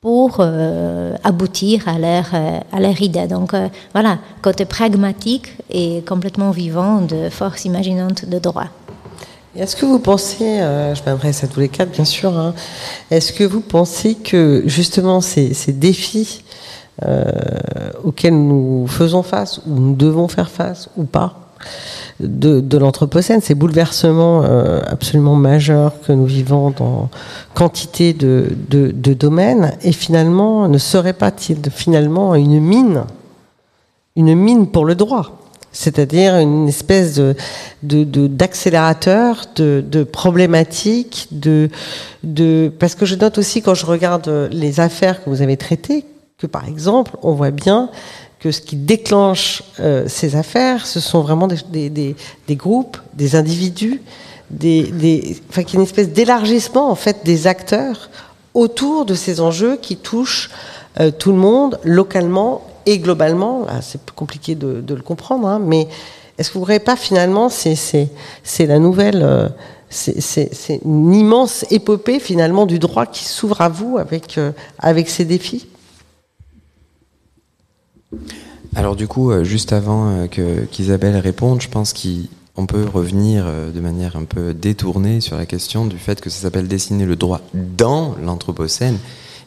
pour euh, aboutir à leur, à leur idée. Donc euh, voilà, côté pragmatique et complètement vivant de force imaginante de droit. Est-ce que vous pensez, euh, je m'adresse à tous les quatre bien sûr, hein, est-ce que vous pensez que justement ces, ces défis auxquels nous faisons face, ou nous devons faire face, ou pas, de, de l'Anthropocène, ces bouleversements euh, absolument majeurs que nous vivons dans quantité de, de, de domaines, et finalement, ne serait pas-il finalement une mine, une mine pour le droit? C'est-à-dire une espèce de, de, de- d'accélérateur, de, de problématique, de, de parce que je note aussi quand je regarde les affaires que vous avez traitées que par exemple on voit bien que ce qui déclenche euh, ces affaires, ce sont vraiment des, des, des, des groupes, des individus, des, enfin, qu'il y a une espèce d'élargissement en fait des acteurs autour de ces enjeux qui touchent euh, tout le monde localement et globalement. Ah, C'est plus compliqué de, de le comprendre, hein, mais est-ce que vous ne voyez pas finalement c'est c'est c'est la nouvelle euh, c'est c'est- c'est une immense épopée finalement du droit qui s'ouvre à vous avec euh, avec ces défis? Alors du coup, euh, juste avant euh, qu'Isabelle réponde, je pense qu'on peut revenir euh, de manière un peu détournée sur la question du fait que ça s'appelle dessiner le droit dans l'Anthropocène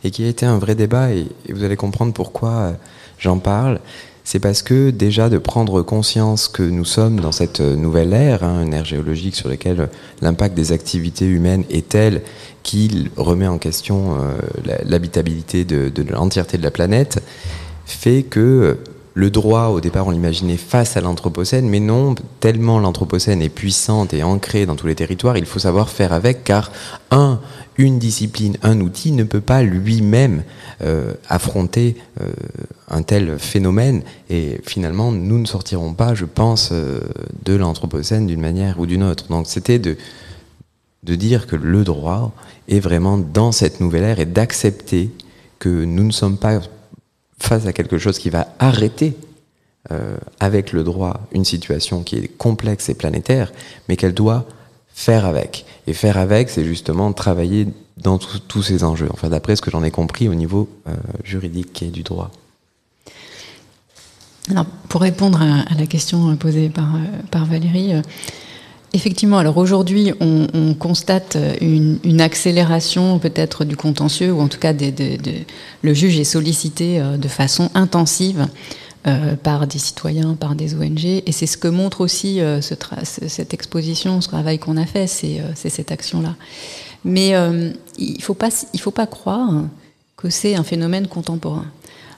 et qui a été un vrai débat et, vous allez comprendre pourquoi j'en parle. C'est parce que déjà de prendre conscience que nous sommes dans cette nouvelle ère, hein, une ère géologique sur laquelle l'impact des activités humaines est tel qu'il remet en question l'habitabilité de l'entièreté de la planète, fait que le droit, au départ, on l'imaginait face à l'Anthropocène, mais non, tellement l'Anthropocène est puissante et ancrée dans tous les territoires, il faut savoir faire avec, car un, une discipline, un outil ne peut pas lui-même euh, affronter euh, un tel phénomène, et finalement, nous ne sortirons pas, je pense, euh, de l'Anthropocène d'une manière ou d'une autre. Donc c'était de, de dire que le droit est vraiment dans cette nouvelle ère et d'accepter que nous ne sommes pas face à quelque chose qui va arrêter euh, avec le droit une situation qui est complexe et planétaire, mais qu'elle doit faire avec. Et faire avec, c'est justement travailler dans tous- ces enjeux, enfin d'après ce que j'en ai compris au niveau euh, juridique et du droit. Pour répondre à, la question posée par, euh, Valérie, effectivement, alors aujourd'hui, on, on constate une, une accélération peut-être du contentieux, ou en tout cas, le juge est sollicité euh, de façon intensive euh, par des citoyens, par des ONG, et c'est ce que montre aussi euh, cette exposition, ce travail qu'on a fait, c'est euh, cette action-là. Mais euh, il ne faut pas croire que c'est un phénomène contemporain.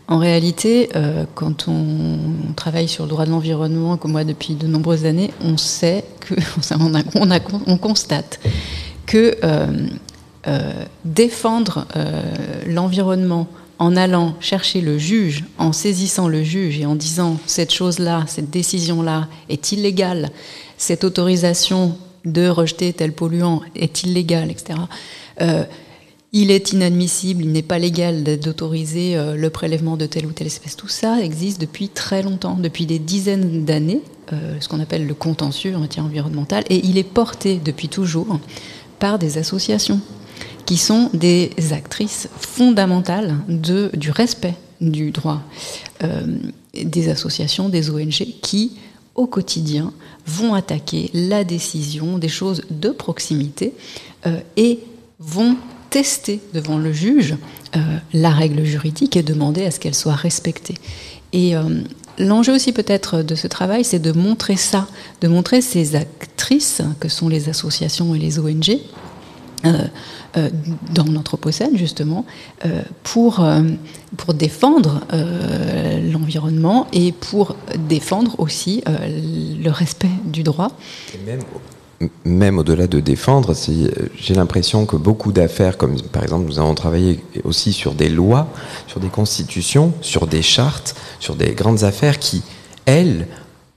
En réalité, euh, quand on travaille sur le droit de l'environnement, comme moi depuis de nombreuses années, on sait que, on, constate que euh, euh, défendre l'environnement en allant chercher le juge, en saisissant le juge et en disant cette chose-là, cette décision-là est illégale, cette autorisation de rejeter tel polluant est illégale, etc. Il est inadmissible, il n'est pas légal d'autoriser euh, le prélèvement de telle ou telle espèce. Tout ça existe depuis très longtemps, depuis des dizaines d'années, euh, ce qu'on appelle le contentieux en matière environnementale, et il est porté depuis toujours par des associations qui sont des actrices fondamentales du respect du droit. Euh, des associations, des ONG qui, au quotidien, vont attaquer la décision des choses de proximité et vont tester devant le juge euh, la règle juridique et demander à ce qu'elle soit respectée. Et euh, l'enjeu aussi peut-être de ce travail, c'est de montrer ça, de montrer ces actrices que sont les associations et les ONG. Euh, euh, dans l'Anthropocène, justement, euh, pour, pour défendre l'environnement et pour défendre aussi le respect du droit. Et même, même au-delà de défendre, euh, j'ai l'impression que beaucoup d'affaires, comme par exemple nous avons travaillé aussi sur des lois, sur des constitutions, sur des chartes, sur des grandes affaires qui, elles,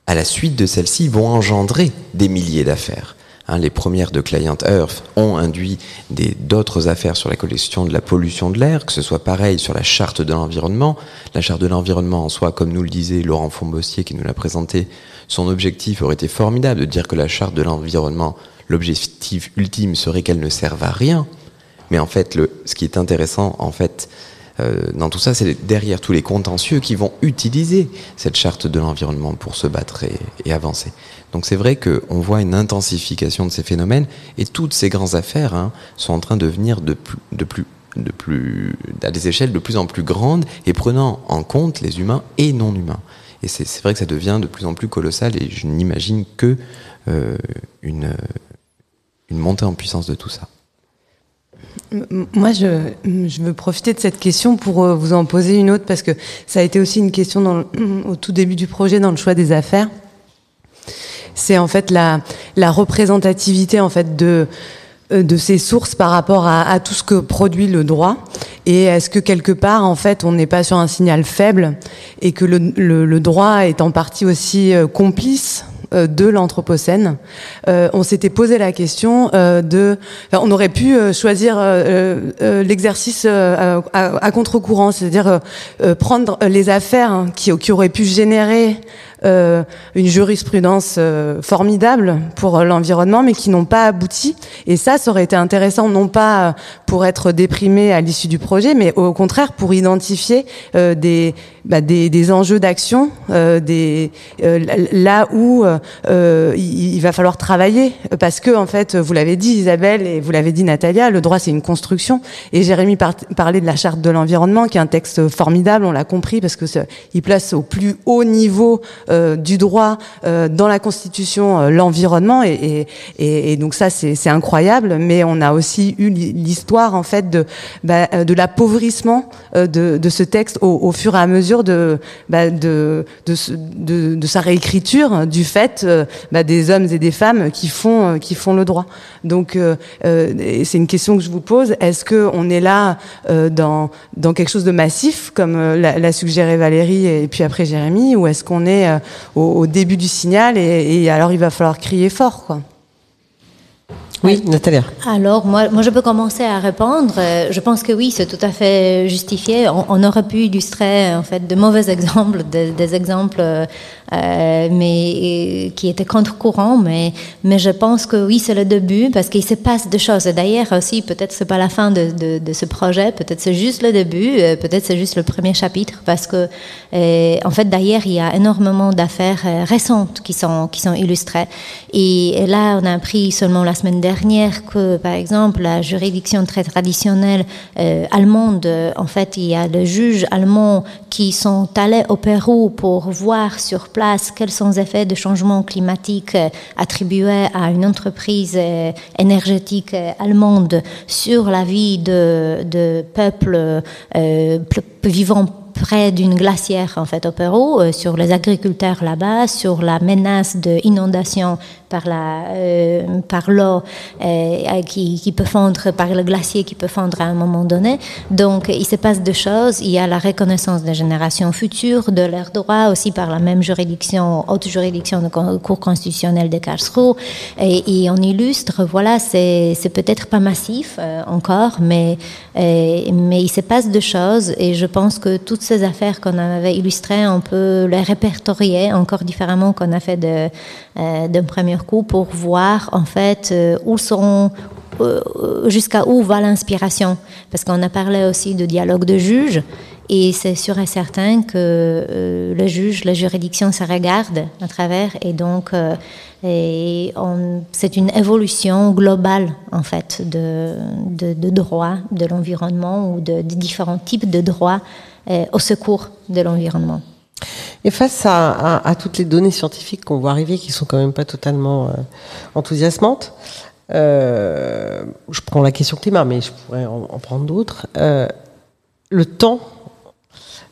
à la suite de celles-ci, vont engendrer des milliers d'affaires. Hein, les premières de Client Earth ont induit d'autres affaires sur la question de la pollution de l'air, que ce soit pareil sur la charte de l'environnement. La charte de l'environnement en soi, comme nous le disait Laurent Fombostier qui nous l'a présenté, son objectif aurait été formidable de dire que la charte de l'environnement, l'objectif ultime serait qu'elle ne serve à rien. Mais en fait, ce qui est intéressant, en fait, euh, dans tout ça, c'est derrière tous les contentieux qui vont utiliser cette charte de l'environnement pour se battre et, avancer. Donc c'est vrai qu'on voit une intensification de ces phénomènes et toutes ces grandes affaires hein, sont en train de venir de plus, de plus de plus, à des échelles de plus en plus grandes et prenant en compte les humains et non humains. Et c'est vrai que ça devient de plus en plus colossal et je n'imagine que euh, une, une montée en puissance de tout ça. Moi, je, veux profiter de cette question pour euh, vous en poser une autre parce que ça a été aussi une question au tout début du projet dans le choix des affaires. C'est en fait la, la représentativité en fait de euh, de ces sources par rapport à, à, tout ce que produit le droit et est-ce que quelque part en fait on n'est pas sur un signal faible et que le, le, le droit est en partie aussi euh, complice euh, de l'anthropocène. Euh, on s'était posé la question euh, de, on aurait pu choisir l'exercice à, à contre-courant, c'est-à-dire prendre les affaires hein, qui, qui auraient pu générer euh, une jurisprudence euh, formidable pour l'environnement, mais qui n'ont pas abouti. Et ça, ça aurait été intéressant, non pas pour être déprimé à l'issue du projet, mais au contraire pour identifier euh, des, bah, des, des, enjeux d'action, des là où il, il, va falloir travailler, parce que en fait, vous l'avez dit Isabelle et vous l'avez dit Natalia, le droit c'est une construction. Et Jérémy par parlait de la charte de l'environnement, qui est un texte formidable, on l'a compris, parce que il place au plus haut niveau euh, du droit euh, dans la Constitution euh, l'environnement. Et, donc ça c'est incroyable. Mais on a aussi eu l'histoire en fait de bah, de l'appauvrissement de, ce texte au, fur et à mesure de bah, de, sa réécriture du fait bah, des hommes et des femmes qui font qui font le droit. Donc c'est une question que je vous pose. Est-ce que on est là dans dans quelque chose de massif comme l'a suggéré Valérie et puis après Jérémy ou est-ce qu'on est euh, au, au, début du signal et, et, alors il va falloir crier fort. Quoi. Oui, Nathalie. Alors, moi, moi, je peux commencer à répondre. Euh, je pense que oui, c'est tout à fait justifié. On, on, aurait pu illustrer, en fait, de mauvais exemples, des, des exemples, euh, mais qui étaient contre-courant. Mais, mais je pense que oui, c'est le début parce qu'il se passe des choses. D'ailleurs, aussi, peut-être c'est pas la fin de, de, de ce projet. Peut-être c'est juste le début. Euh, peut-être c'est juste le premier chapitre parce que, en fait, d'ailleurs, il y a énormément d'affaires récentes qui sont qui sont illustrées. Et là, on a appris seulement la semaine dernière dernière que, par exemple, la juridiction très traditionnelle euh, allemande, euh, en fait, il y a des juges allemands qui sont allés au Pérou pour voir sur place quels sont les effets de changement climatique euh, attribués à une entreprise énergétique allemande sur la vie de, de peuples euh, vivant près d'une glacière en fait au Pérou, euh, sur les agriculteurs là-bas, sur la menace d'inondation par la euh, par l'eau euh, qui, qui peut fondre par le glacier qui peut fondre à un moment donné. Donc il se passe deux choses. Il y a la reconnaissance des générations futures de leurs droits aussi par la même juridiction, haute juridiction de Cour constitutionnelle de Karlsruhe. Et, et on illustre, voilà, c'est peut-être pas massif encore, mais mais il se passe deux choses et je pense que toutes ces affaires qu'on avait illustrées, on peut les répertorier encore différemment qu'on a fait euh, d'un premier coup pour voir en fait euh, où sont euh, jusqu'à où va l'inspiration. Parce qu'on a parlé aussi de dialogue de juges et c'est sûr et certain que euh, le juge, la juridiction se regarde à travers et donc c'est une évolution globale en fait de, de, de droit de l'environnement ou de, de, différents types de droits au secours de l'environnement. Et face à, toutes les données scientifiques qu'on voit arriver, qui sont quand même pas totalement euh, enthousiasmantes, euh, je prends la question climat, mais je pourrais en, en prendre d'autres. Euh, le temps,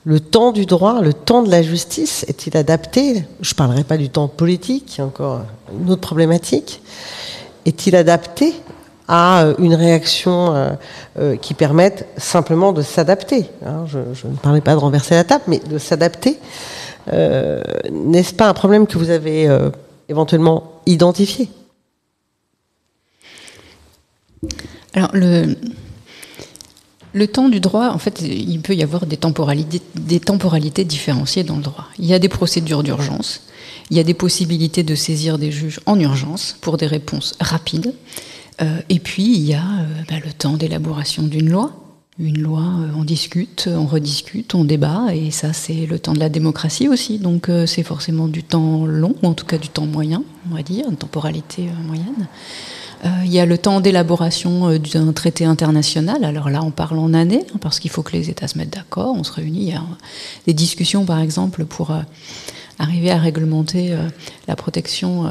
le temps du droit, le temps de la justice est-il adapté? Je parlerai pas du temps politique, qui est encore une autre problématique. Est-il adapté à une réaction euh, euh, qui permette simplement de s'adapter. Hein, je, ne parlais pas de renverser la table, mais de s'adapter. Euh, N'est-ce pas un problème que vous avez euh, éventuellement identifié? Alors, le, temps du droit, en fait, il peut y avoir des temporalités différenciées dans le droit. Il y a des procédures d'urgence, il y a des possibilités de saisir des juges en urgence pour des réponses rapides. Euh, et puis, il y a euh, bah, le temps d'élaboration d'une loi. une loi, on discute, on rediscute, on débat, et ça c'est le temps de la démocratie aussi, donc c'est forcément du temps long, ou en tout cas du temps moyen, on va dire, une temporalité moyenne. Euh, il y a le temps d'élaboration euh, d'un traité international. Alors là, on parle en années, hein, parce qu'il faut que les États se mettent d'accord. On se réunit. Il y a des discussions, par exemple, pour euh, arriver à réglementer la protection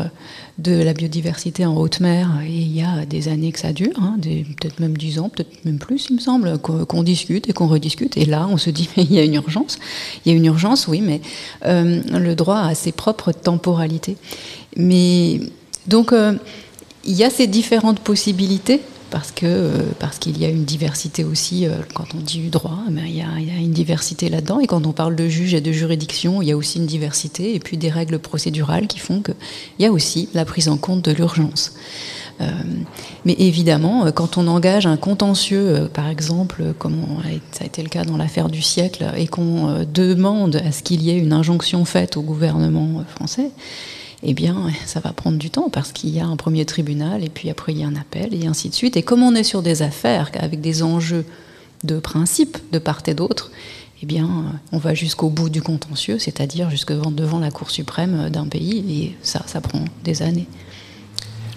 de la biodiversité en haute mer. Et il y a des années que ça dure, hein, peut-être même dix ans, peut-être même plus, il me semble, qu'on discute et qu'on rediscute. Et là, on se dit, mais il y a une urgence. Il y a une urgence, oui, mais le droit a ses propres temporalités. Mais donc, il y a ces différentes possibilités parce que euh, parce qu'il y a une diversité aussi euh, quand on dit droit mais il, y a, il y a une diversité là-dedans. Et quand on parle de juge et de juridiction il y a aussi une diversité et puis des règles procédurales qui font qu'il y a aussi la prise en compte de l'urgence. Euh, mais évidemment, quand on engage un contentieux, par exemple, comme ça a été le cas dans l'affaire du siècle, et qu'on demande à ce qu'il y ait une injonction faite au gouvernement français, eh bien, ça va prendre du temps parce qu'il y a un premier tribunal et puis après il y a un appel et ainsi de suite. Et comme on est sur des affaires avec des enjeux de principe de part et d'autre, eh bien, on va jusqu'au bout du contentieux, c'est-à-dire jusque devant la Cour suprême d'un pays, et ça, ça prend des années.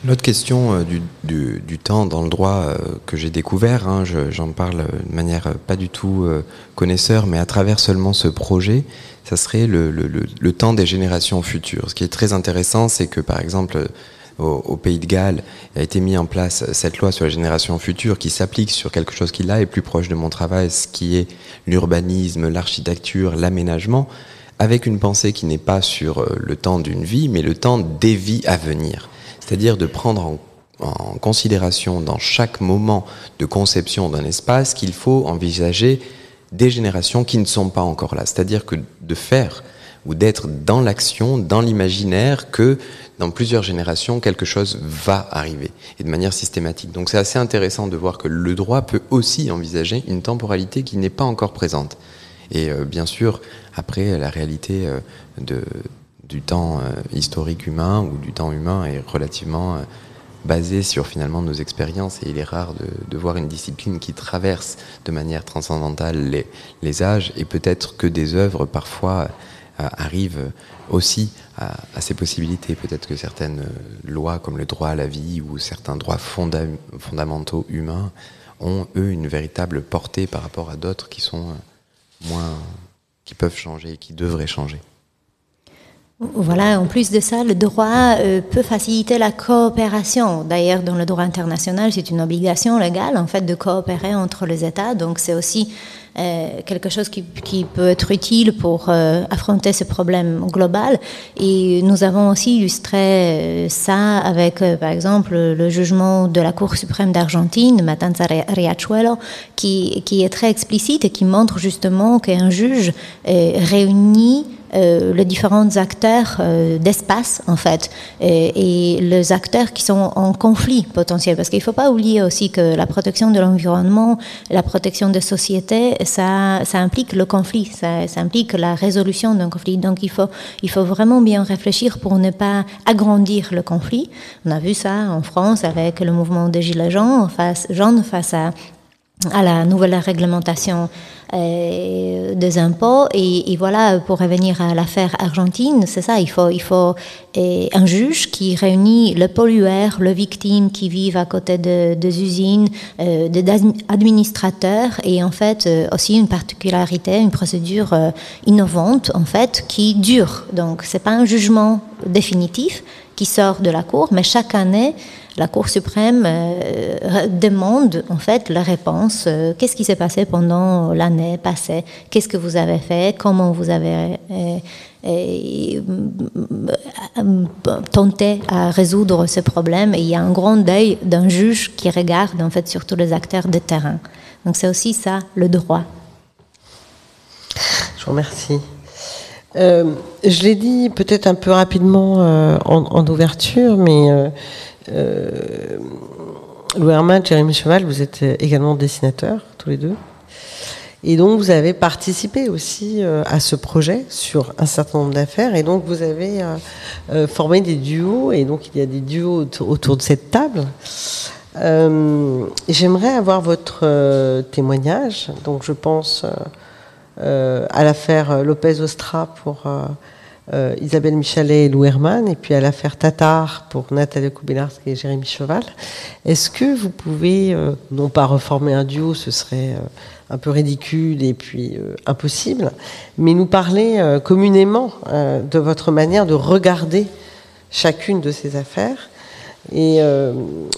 L'autre question euh, du, temps dans le droit euh, que j'ai découvert, hein, j'en parle de manière pas du tout euh, connaisseur, mais à travers seulement ce projet, ça serait le, temps des générations futures. Ce qui est très intéressant, c'est que par exemple au, Pays de Galles a été mis en place cette loi sur les générations futures qui s'applique sur quelque chose qui là est plus proche de mon travail, ce qui est l'urbanisme, l'architecture, l'aménagement, avec une pensée qui n'est pas sur euh, le temps d'une vie, mais le temps des vies à venir. C'est-à-dire de prendre en en considération dans chaque moment de conception d'un espace qu'il faut envisager des générations qui ne sont pas encore là. C'est-à-dire que de faire ou d'être dans l'action, dans l'imaginaire, que dans plusieurs générations, quelque chose va arriver, et de manière systématique. Donc c'est assez intéressant de voir que le droit peut aussi envisager une temporalité qui n'est pas encore présente. Et euh, bien sûr, après, la réalité euh, du temps euh, historique humain ou du temps humain est relativement basé sur finalement nos expériences et il est rare de, voir une discipline qui traverse de manière transcendantale les, âges et peut-être que des œuvres parfois euh, arrivent aussi à, ces possibilités. Peut-être que certaines lois comme le droit à la vie ou certains droits fondamentaux humains ont eux une véritable portée par rapport à d'autres qui sont euh, moins qui peuvent changer et qui devraient changer. Voilà, en plus de ça, le droit euh, peut faciliter la coopération. D'ailleurs, dans le droit international, c'est une obligation légale, en fait, de coopérer entre les États. Donc, c'est aussi euh, quelque chose qui, peut être utile pour euh, affronter ce problème global. Et nous avons aussi illustré ça avec, par exemple, le jugement de la Cour suprême d'Argentine, Matanza Riachuelo, qui, qui est très explicite et qui montre justement qu'un juge réunit euh, les différents acteurs euh, d'espace, en fait, et, les acteurs qui sont en conflit potentiel. Parce qu'il ne faut pas oublier aussi que la protection de l'environnement, la protection des sociétés, ça, ça implique le conflit, ça, implique la résolution d'un conflit. Donc il faut, il faut vraiment bien réfléchir pour ne pas agrandir le conflit. On a vu ça en France avec le mouvement des Gilets jaunes face, jaunes face à à la nouvelle réglementation euh, des impôts. Et, voilà, pour revenir à l'affaire argentine, c'est ça, il faut, il faut euh, un juge qui réunit le pollueur, le victime qui vivent à côté de, des usines, euh, des administrateurs, et en fait euh, aussi une particularité, une procédure euh, innovante, en fait, qui dure. Donc, c'est pas un jugement définitif qui sort de la Cour, mais chaque année, la Cour suprême euh, demande en fait la réponse. Euh, qu'est-ce qui s'est passé pendant l'année passée? Qu'est-ce que vous avez fait? Comment vous avez euh, tenté à résoudre ce problème? Et il y a un grand deuil d'un juge qui regarde en fait surtout les acteurs de terrain. Donc c'est aussi ça le droit. Je vous remercie. je l'ai dit peut-être un peu rapidement en, ouverture, mais Louis Herman, Jérémy Cheval, vous êtes également dessinateurs, tous les deux. Et donc, vous avez participé aussi euh, à ce projet sur un certain nombre d'affaires. Et donc, vous avez euh, formé des duos. Et donc, il y a des duos autour de cette table. Euh, J'aimerais avoir votre euh, témoignage. Donc, je pense euh, euh, à l'affaire Lopez-Ostra pour euh, euh, Isabelle Michalet et Lou Herman, et puis à l'affaire Tatar pour Nathalie Koubinarsk et Jérémy Cheval. Est-ce que vous pouvez, euh, non pas reformer un duo, ce serait euh, un peu ridicule et puis impossible, mais nous parler communément de votre manière de regarder chacune de ces affaires? Et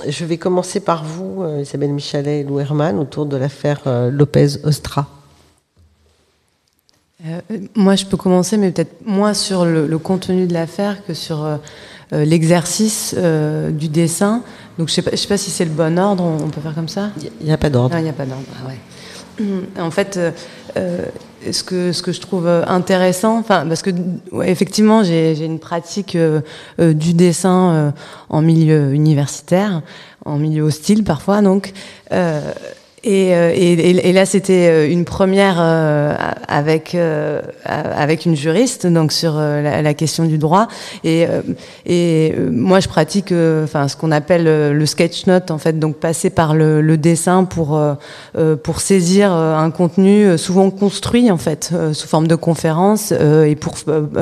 je vais commencer par vous, Isabelle Michalet et Lou Herman, autour de l'affaire Lopez-Ostra. Euh, moi, je peux commencer, mais peut-être moins sur le, le contenu de l'affaire que sur euh, euh, l'exercice euh, du dessin. Donc, je sais je sais pas si c'est le bon ordre. On, on peut faire comme ça? Il n'y a pas d'ordre. Non, il n'y a pas d'ordre. Ah ouais. En fait, euh, euh, ce que ce que je trouve euh, intéressant, enfin parce que ouais, effectivement j'ai j'ai une pratique euh, euh, du dessin euh, en milieu universitaire, en milieu hostile parfois donc. Euh, et, et, et- là, c'était euh, une première euh, avec avec une juriste, donc sur la, la question du droit. Et, et moi, je pratique, enfin, ce qu'on appelle le sketch note, en fait, donc passer par le, le dessin pour pour saisir un contenu souvent construit, en fait, sous forme de conférence et pour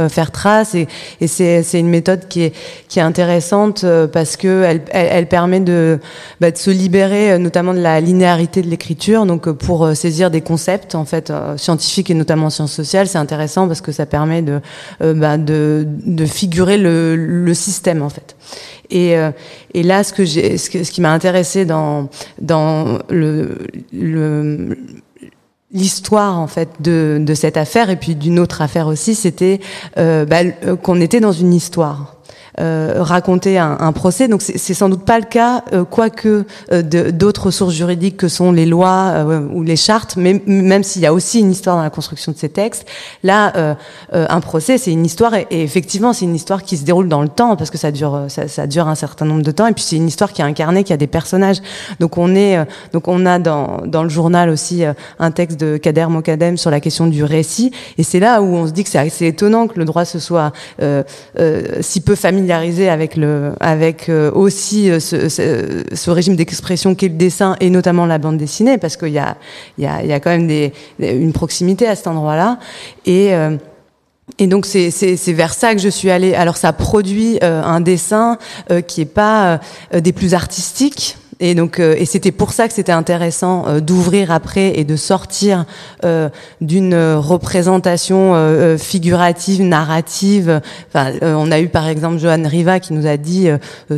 faire trace. Et, et c'est c'est une méthode qui est qui est intéressante parce que elle, elle, permet de bah, de se libérer, notamment de la linéarité l'écriture. Donc, euh, pour euh, saisir des concepts, en fait, euh, scientifiques et notamment en sciences sociales, c'est intéressant parce que ça permet de, bah, de, figurer le, système, en fait. Et, et là, ce que j'ai, ce, qui m'a intéressé dans dans l'histoire en fait de, cette affaire et puis d'une autre affaire aussi, c'était bah, qu'on était dans une histoire. Euh, raconter un, un procès, donc c'est sans doute pas le cas, euh, quoique euh, d'autres sources juridiques que sont les lois ou les chartes, mais même s'il y a aussi une histoire dans la construction de ces textes, là, un procès, c'est une histoire et, effectivement, c'est une histoire qui se déroule dans le temps parce que ça dure, ça, ça dure un certain nombre de temps et puis c'est une histoire qui est incarnée, qui a des personnages. Donc on est, donc on a dans dans le journal aussi un texte de Kader Mokadem sur la question du récit et c'est là où on se dit que c'est assez étonnant que le droit se soit euh, euh, si peu avec euh, aussi euh, ce, régime d'expression qu'est le dessin et notamment la bande dessinée, parce qu'il y a, quand même une proximité à cet endroit-là. Et euh, donc c'est vers ça que je suis allée. Alors ça produit un dessin qui est pas des plus artistiques. Et donc, euh, et c'était pour ça que c'était intéressant euh, d'ouvrir après et de sortir euh, d'une représentation euh, euh, figurative, narrative. Enfin, euh, on a eu par exemple Johan Riva qui nous a dit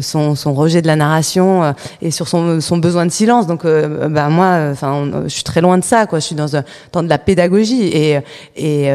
son, son rejet de la narration et sur son, son besoin de silence. Donc, bah moi, enfin, je suis très loin de ça. Quoi, je suis dans dans de la pédagogie et et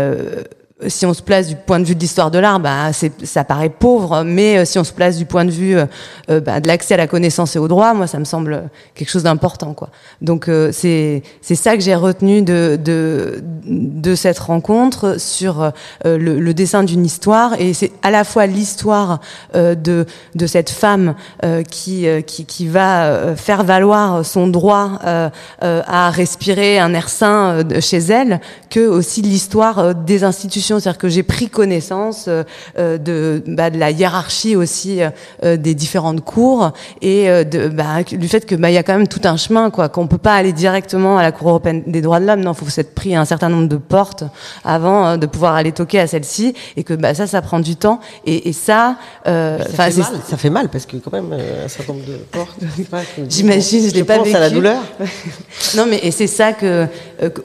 si on se place du point de vue de l'histoire de l'art, bah, ça paraît pauvre, mais euh, si on se place du point de vue euh, euh, bah, de l'accès à la connaissance et au droit, moi, ça me semble quelque chose d'important. Quoi. Donc, euh, c'est, ça que j'ai retenu de, de, de cette rencontre sur euh, le, le dessin d'une histoire, et c'est à la fois l'histoire euh, de, de cette femme euh, qui, euh, qui, qui va euh, faire valoir son droit euh, euh, à respirer un air sain euh, chez elle, que aussi l'histoire euh, des institutions. C'est-à-dire que j'ai pris connaissance euh, euh, de, bah, de la hiérarchie aussi euh, des différentes cours et de, bah, du fait que bah, y a quand même tout un chemin, quoi, qu'on peut pas aller directement à la Cour européenne des droits de l'homme. Non, faut s'être pris un certain nombre de portes avant euh, de pouvoir aller toquer à celle-ci, et que bah, ça, ça prend du temps. Et, et ça, euh, Ça, fait mal, ça fait mal parce que quand même un certain nombre de portes. J'imagine, je l'ai pas pense à la vécu. douleur. Non, mais et c'est ça que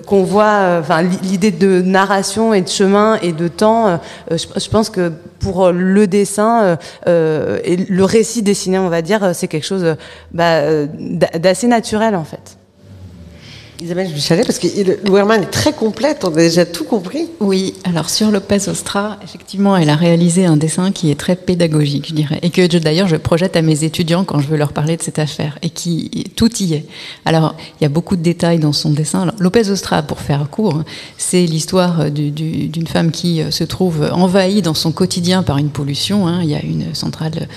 qu'on voit. Enfin, l'idée de narration et de chemin et de temps. euh, je, je pense que pour euh, le dessin euh, euh, et le récit dessiné, on va dire, euh, c'est quelque chose euh, bah, euh, d'a- d'assez naturel en fait. Isabelle Michalet, parce que Louerman est très complète, on a déjà tout compris. Oui, alors sur Lopez Ostra, effectivement, elle a réalisé un dessin qui est très pédagogique, je dirais, et que d'ailleurs je projette à mes étudiants quand je veux leur parler de cette affaire, et qui tout y est. Alors, il y a beaucoup de détails dans son dessin. Lopez Ostra, pour faire court, c'est l'histoire du- d'une femme qui euh, se trouve envahie dans son quotidien par une pollution. hein. Il y a une centrale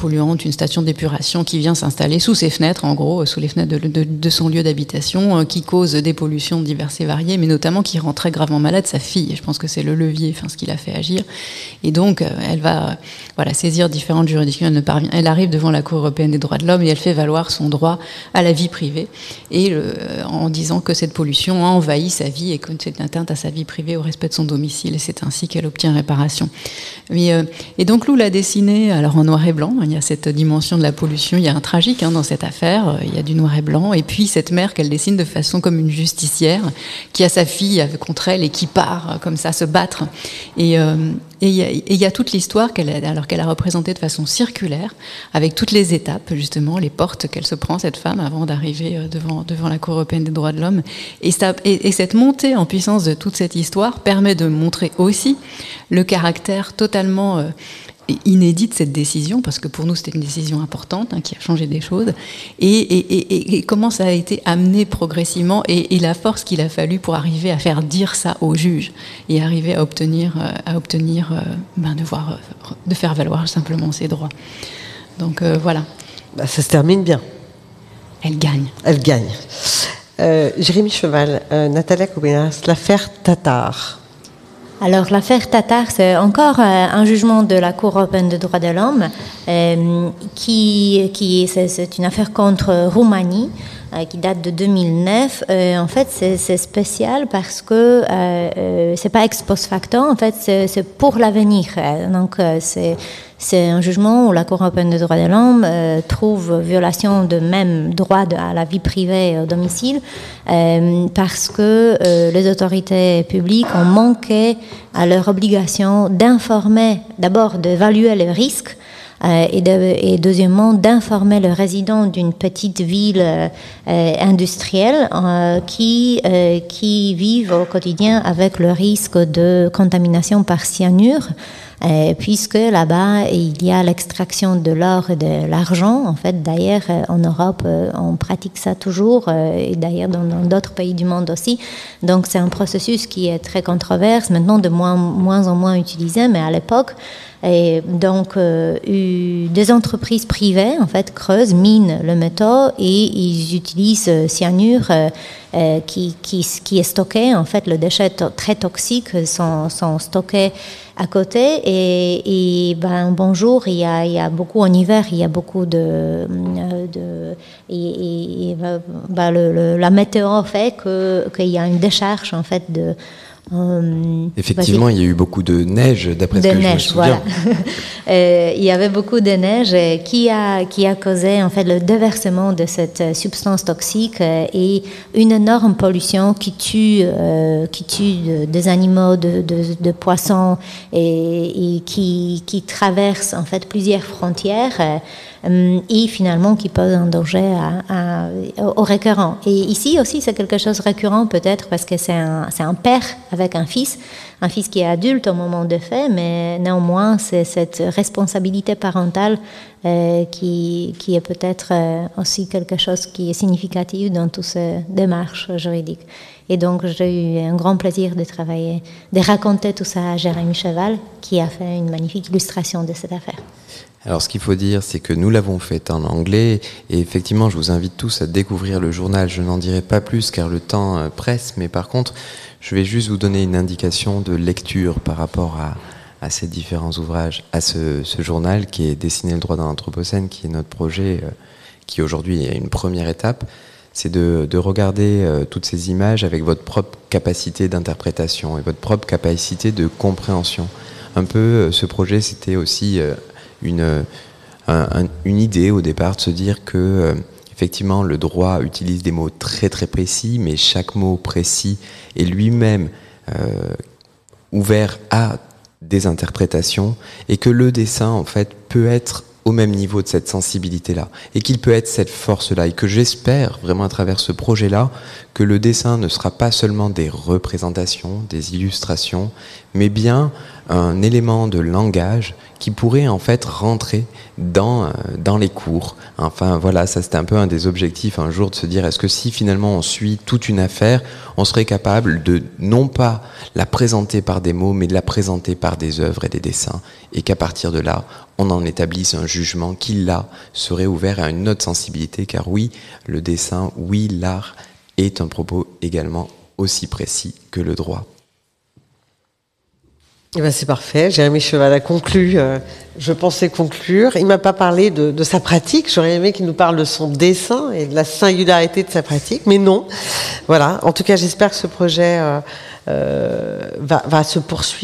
polluante, une station d'épuration qui vient s'installer sous ses fenêtres, en gros, sous les fenêtres de, son lieu d'habitation, euh, qui cause des pollutions diverses et variées, mais notamment qui rend très gravement malade sa fille. Je pense que c'est le levier, enfin, ce qui l'a fait agir. Et donc, elle va voilà, saisir différentes juridictions. Elle, ne parvient, elle arrive devant la Cour européenne des droits de l'homme et elle fait valoir son droit à la vie privée, et en disant que cette pollution a envahi sa vie et que c'est atteinte à sa vie privée, au respect de son domicile. Et c'est ainsi qu'elle obtient réparation. Et donc, Lou l'a dessiné alors en noir et blanc. Il y a cette dimension de la pollution, il y a un tragique hein, dans cette affaire, il y a du noir et blanc, et puis cette mère qu'elle dessine de façon comme une justicière, qui a sa fille contre elle et qui part comme ça se battre. Et euh, il y, a toute l'histoire qu'elle alors qu'elle a représentée de façon circulaire, avec toutes les étapes justement, les portes qu'elle se prend cette femme avant d'arriver euh, devant devant la Cour européenne des droits de l'homme. Et, et, cette montée en puissance de toute cette histoire permet de montrer aussi le caractère totalement euh, inédite cette décision, parce que pour nous c'était une décision importante hein, qui a changé des choses, et, comment ça a été amené progressivement et, la force qu'il a fallu pour arriver à faire dire ça au juge et arriver à obtenir, euh, à obtenir euh, ben, de, voir, euh, de faire valoir simplement ses droits. Donc voilà. Bah, ça se termine bien. Elle gagne. Elle gagne. Jérémy Cheval, Natalia Kobinas, l'affaire Tatar. Alors l'affaire Tatar, c'est encore euh, un jugement de la Cour européenne des droits de l'homme, qui, qui c'est une affaire contre Roumanie euh, qui date de 2009. en fait, c'est spécial parce que c'est pas ex post facto, en fait, c'est pour l'avenir. Donc c'est c'est un jugement où la Cour européenne des droits de l'homme euh, trouve violation de même droit à la vie privée au domicile euh, parce que euh, les autorités publiques ont manqué à leur obligation d'informer, d'abord d'évaluer les risques et, et, deuxièmement d'informer le résident d'une petite ville industrielle qui, qui vivent au quotidien avec le risque de contamination par cyanure. Euh, puisque là-bas, il y a l'extraction de l'or et de l'argent. En fait, d'ailleurs, euh, en Europe, euh, on pratique ça toujours, et d'ailleurs dans d'autres pays du monde aussi. Donc, c'est un processus qui est très controverse, maintenant de moins, moins en moins utilisé, mais à l'époque, et donc, des entreprises privées, en fait, creusent, minent le métaux et ils utilisent cyanure qui, qui, qui, est stocké. En fait, le déchet très toxique sont, sont stockés à côté. Et, et ben, bonjour, il y, a, il y, a, beaucoup en hiver, il y a beaucoup de. Euh, de et, ben, le, la météo fait qu'il y a une décharge en fait de euh, Effectivement, il y a eu beaucoup de neige, d'après ce que je me souviens. Euh, il y avait beaucoup de neige qui a, qui a causé en fait le déversement de cette substance toxique et une énorme pollution qui tue, euh, qui tue des animaux, de, de, poissons et, et, qui, qui traverse en fait plusieurs frontières. Euh, et finalement qui pose un danger à, aux récurrents. Et ici aussi, c'est quelque chose de récurrent peut-être parce que c'est un, père avec un fils, un fils qui est adulte au moment de fait, mais néanmoins, c'est cette responsabilité parentale euh, qui, qui, est peut-être euh, aussi quelque chose qui est significatif dans toutes ces démarches juridiques. Et donc, j'ai eu un grand plaisir de travailler, de raconter tout ça à Jérémy Cheval, qui a fait une magnifique illustration de cette affaire. Alors, ce qu'il faut dire, c'est que nous l'avons fait en anglais, et effectivement, je vous invite tous à découvrir le journal. Je n'en dirai pas plus car le temps euh, presse, mais par contre, je vais juste vous donner une indication de lecture par rapport à, à ces différents ouvrages, à ce, ce, journal qui est Dessiner le droit dans l'Anthropocène, qui est notre projet, euh, qui aujourd'hui est une première étape. C'est de, de, regarder euh, toutes ces images avec votre propre capacité d'interprétation et votre propre capacité de compréhension. Un peu, ce projet, c'était aussi une, une idée au départ de se dire que euh, effectivement le droit utilise des mots très très précis, mais chaque mot précis est lui-même euh, ouvert à des interprétations et que le dessin en fait peut être au même niveau de cette sensibilité-là et qu'il peut être cette force-là et que j'espère vraiment à travers ce projet-là que le dessin ne sera pas seulement des représentations, des illustrations, mais bien un élément de langage qui pourrait en fait rentrer dans, euh, dans les cours. Enfin voilà, ça c'était un peu un des objectifs un jour de se dire est-ce que si finalement on suit toute une affaire, on serait capable de non pas la présenter par des mots, mais de la présenter par des œuvres et des dessins, et qu'à partir de là, on en établisse un jugement qui là serait ouvert à une autre sensibilité, car oui, le dessin, oui, l'art est un propos également aussi précis que le droit. Eh ben c'est parfait. Jérémy Cheval a conclu. euh, je pensais conclure. Il m'a pas parlé de, sa pratique. J'aurais aimé qu'il nous parle de son dessin et de la singularité de sa pratique, mais non. Voilà. En tout cas, j'espère que ce projet euh, euh, va se poursuivre.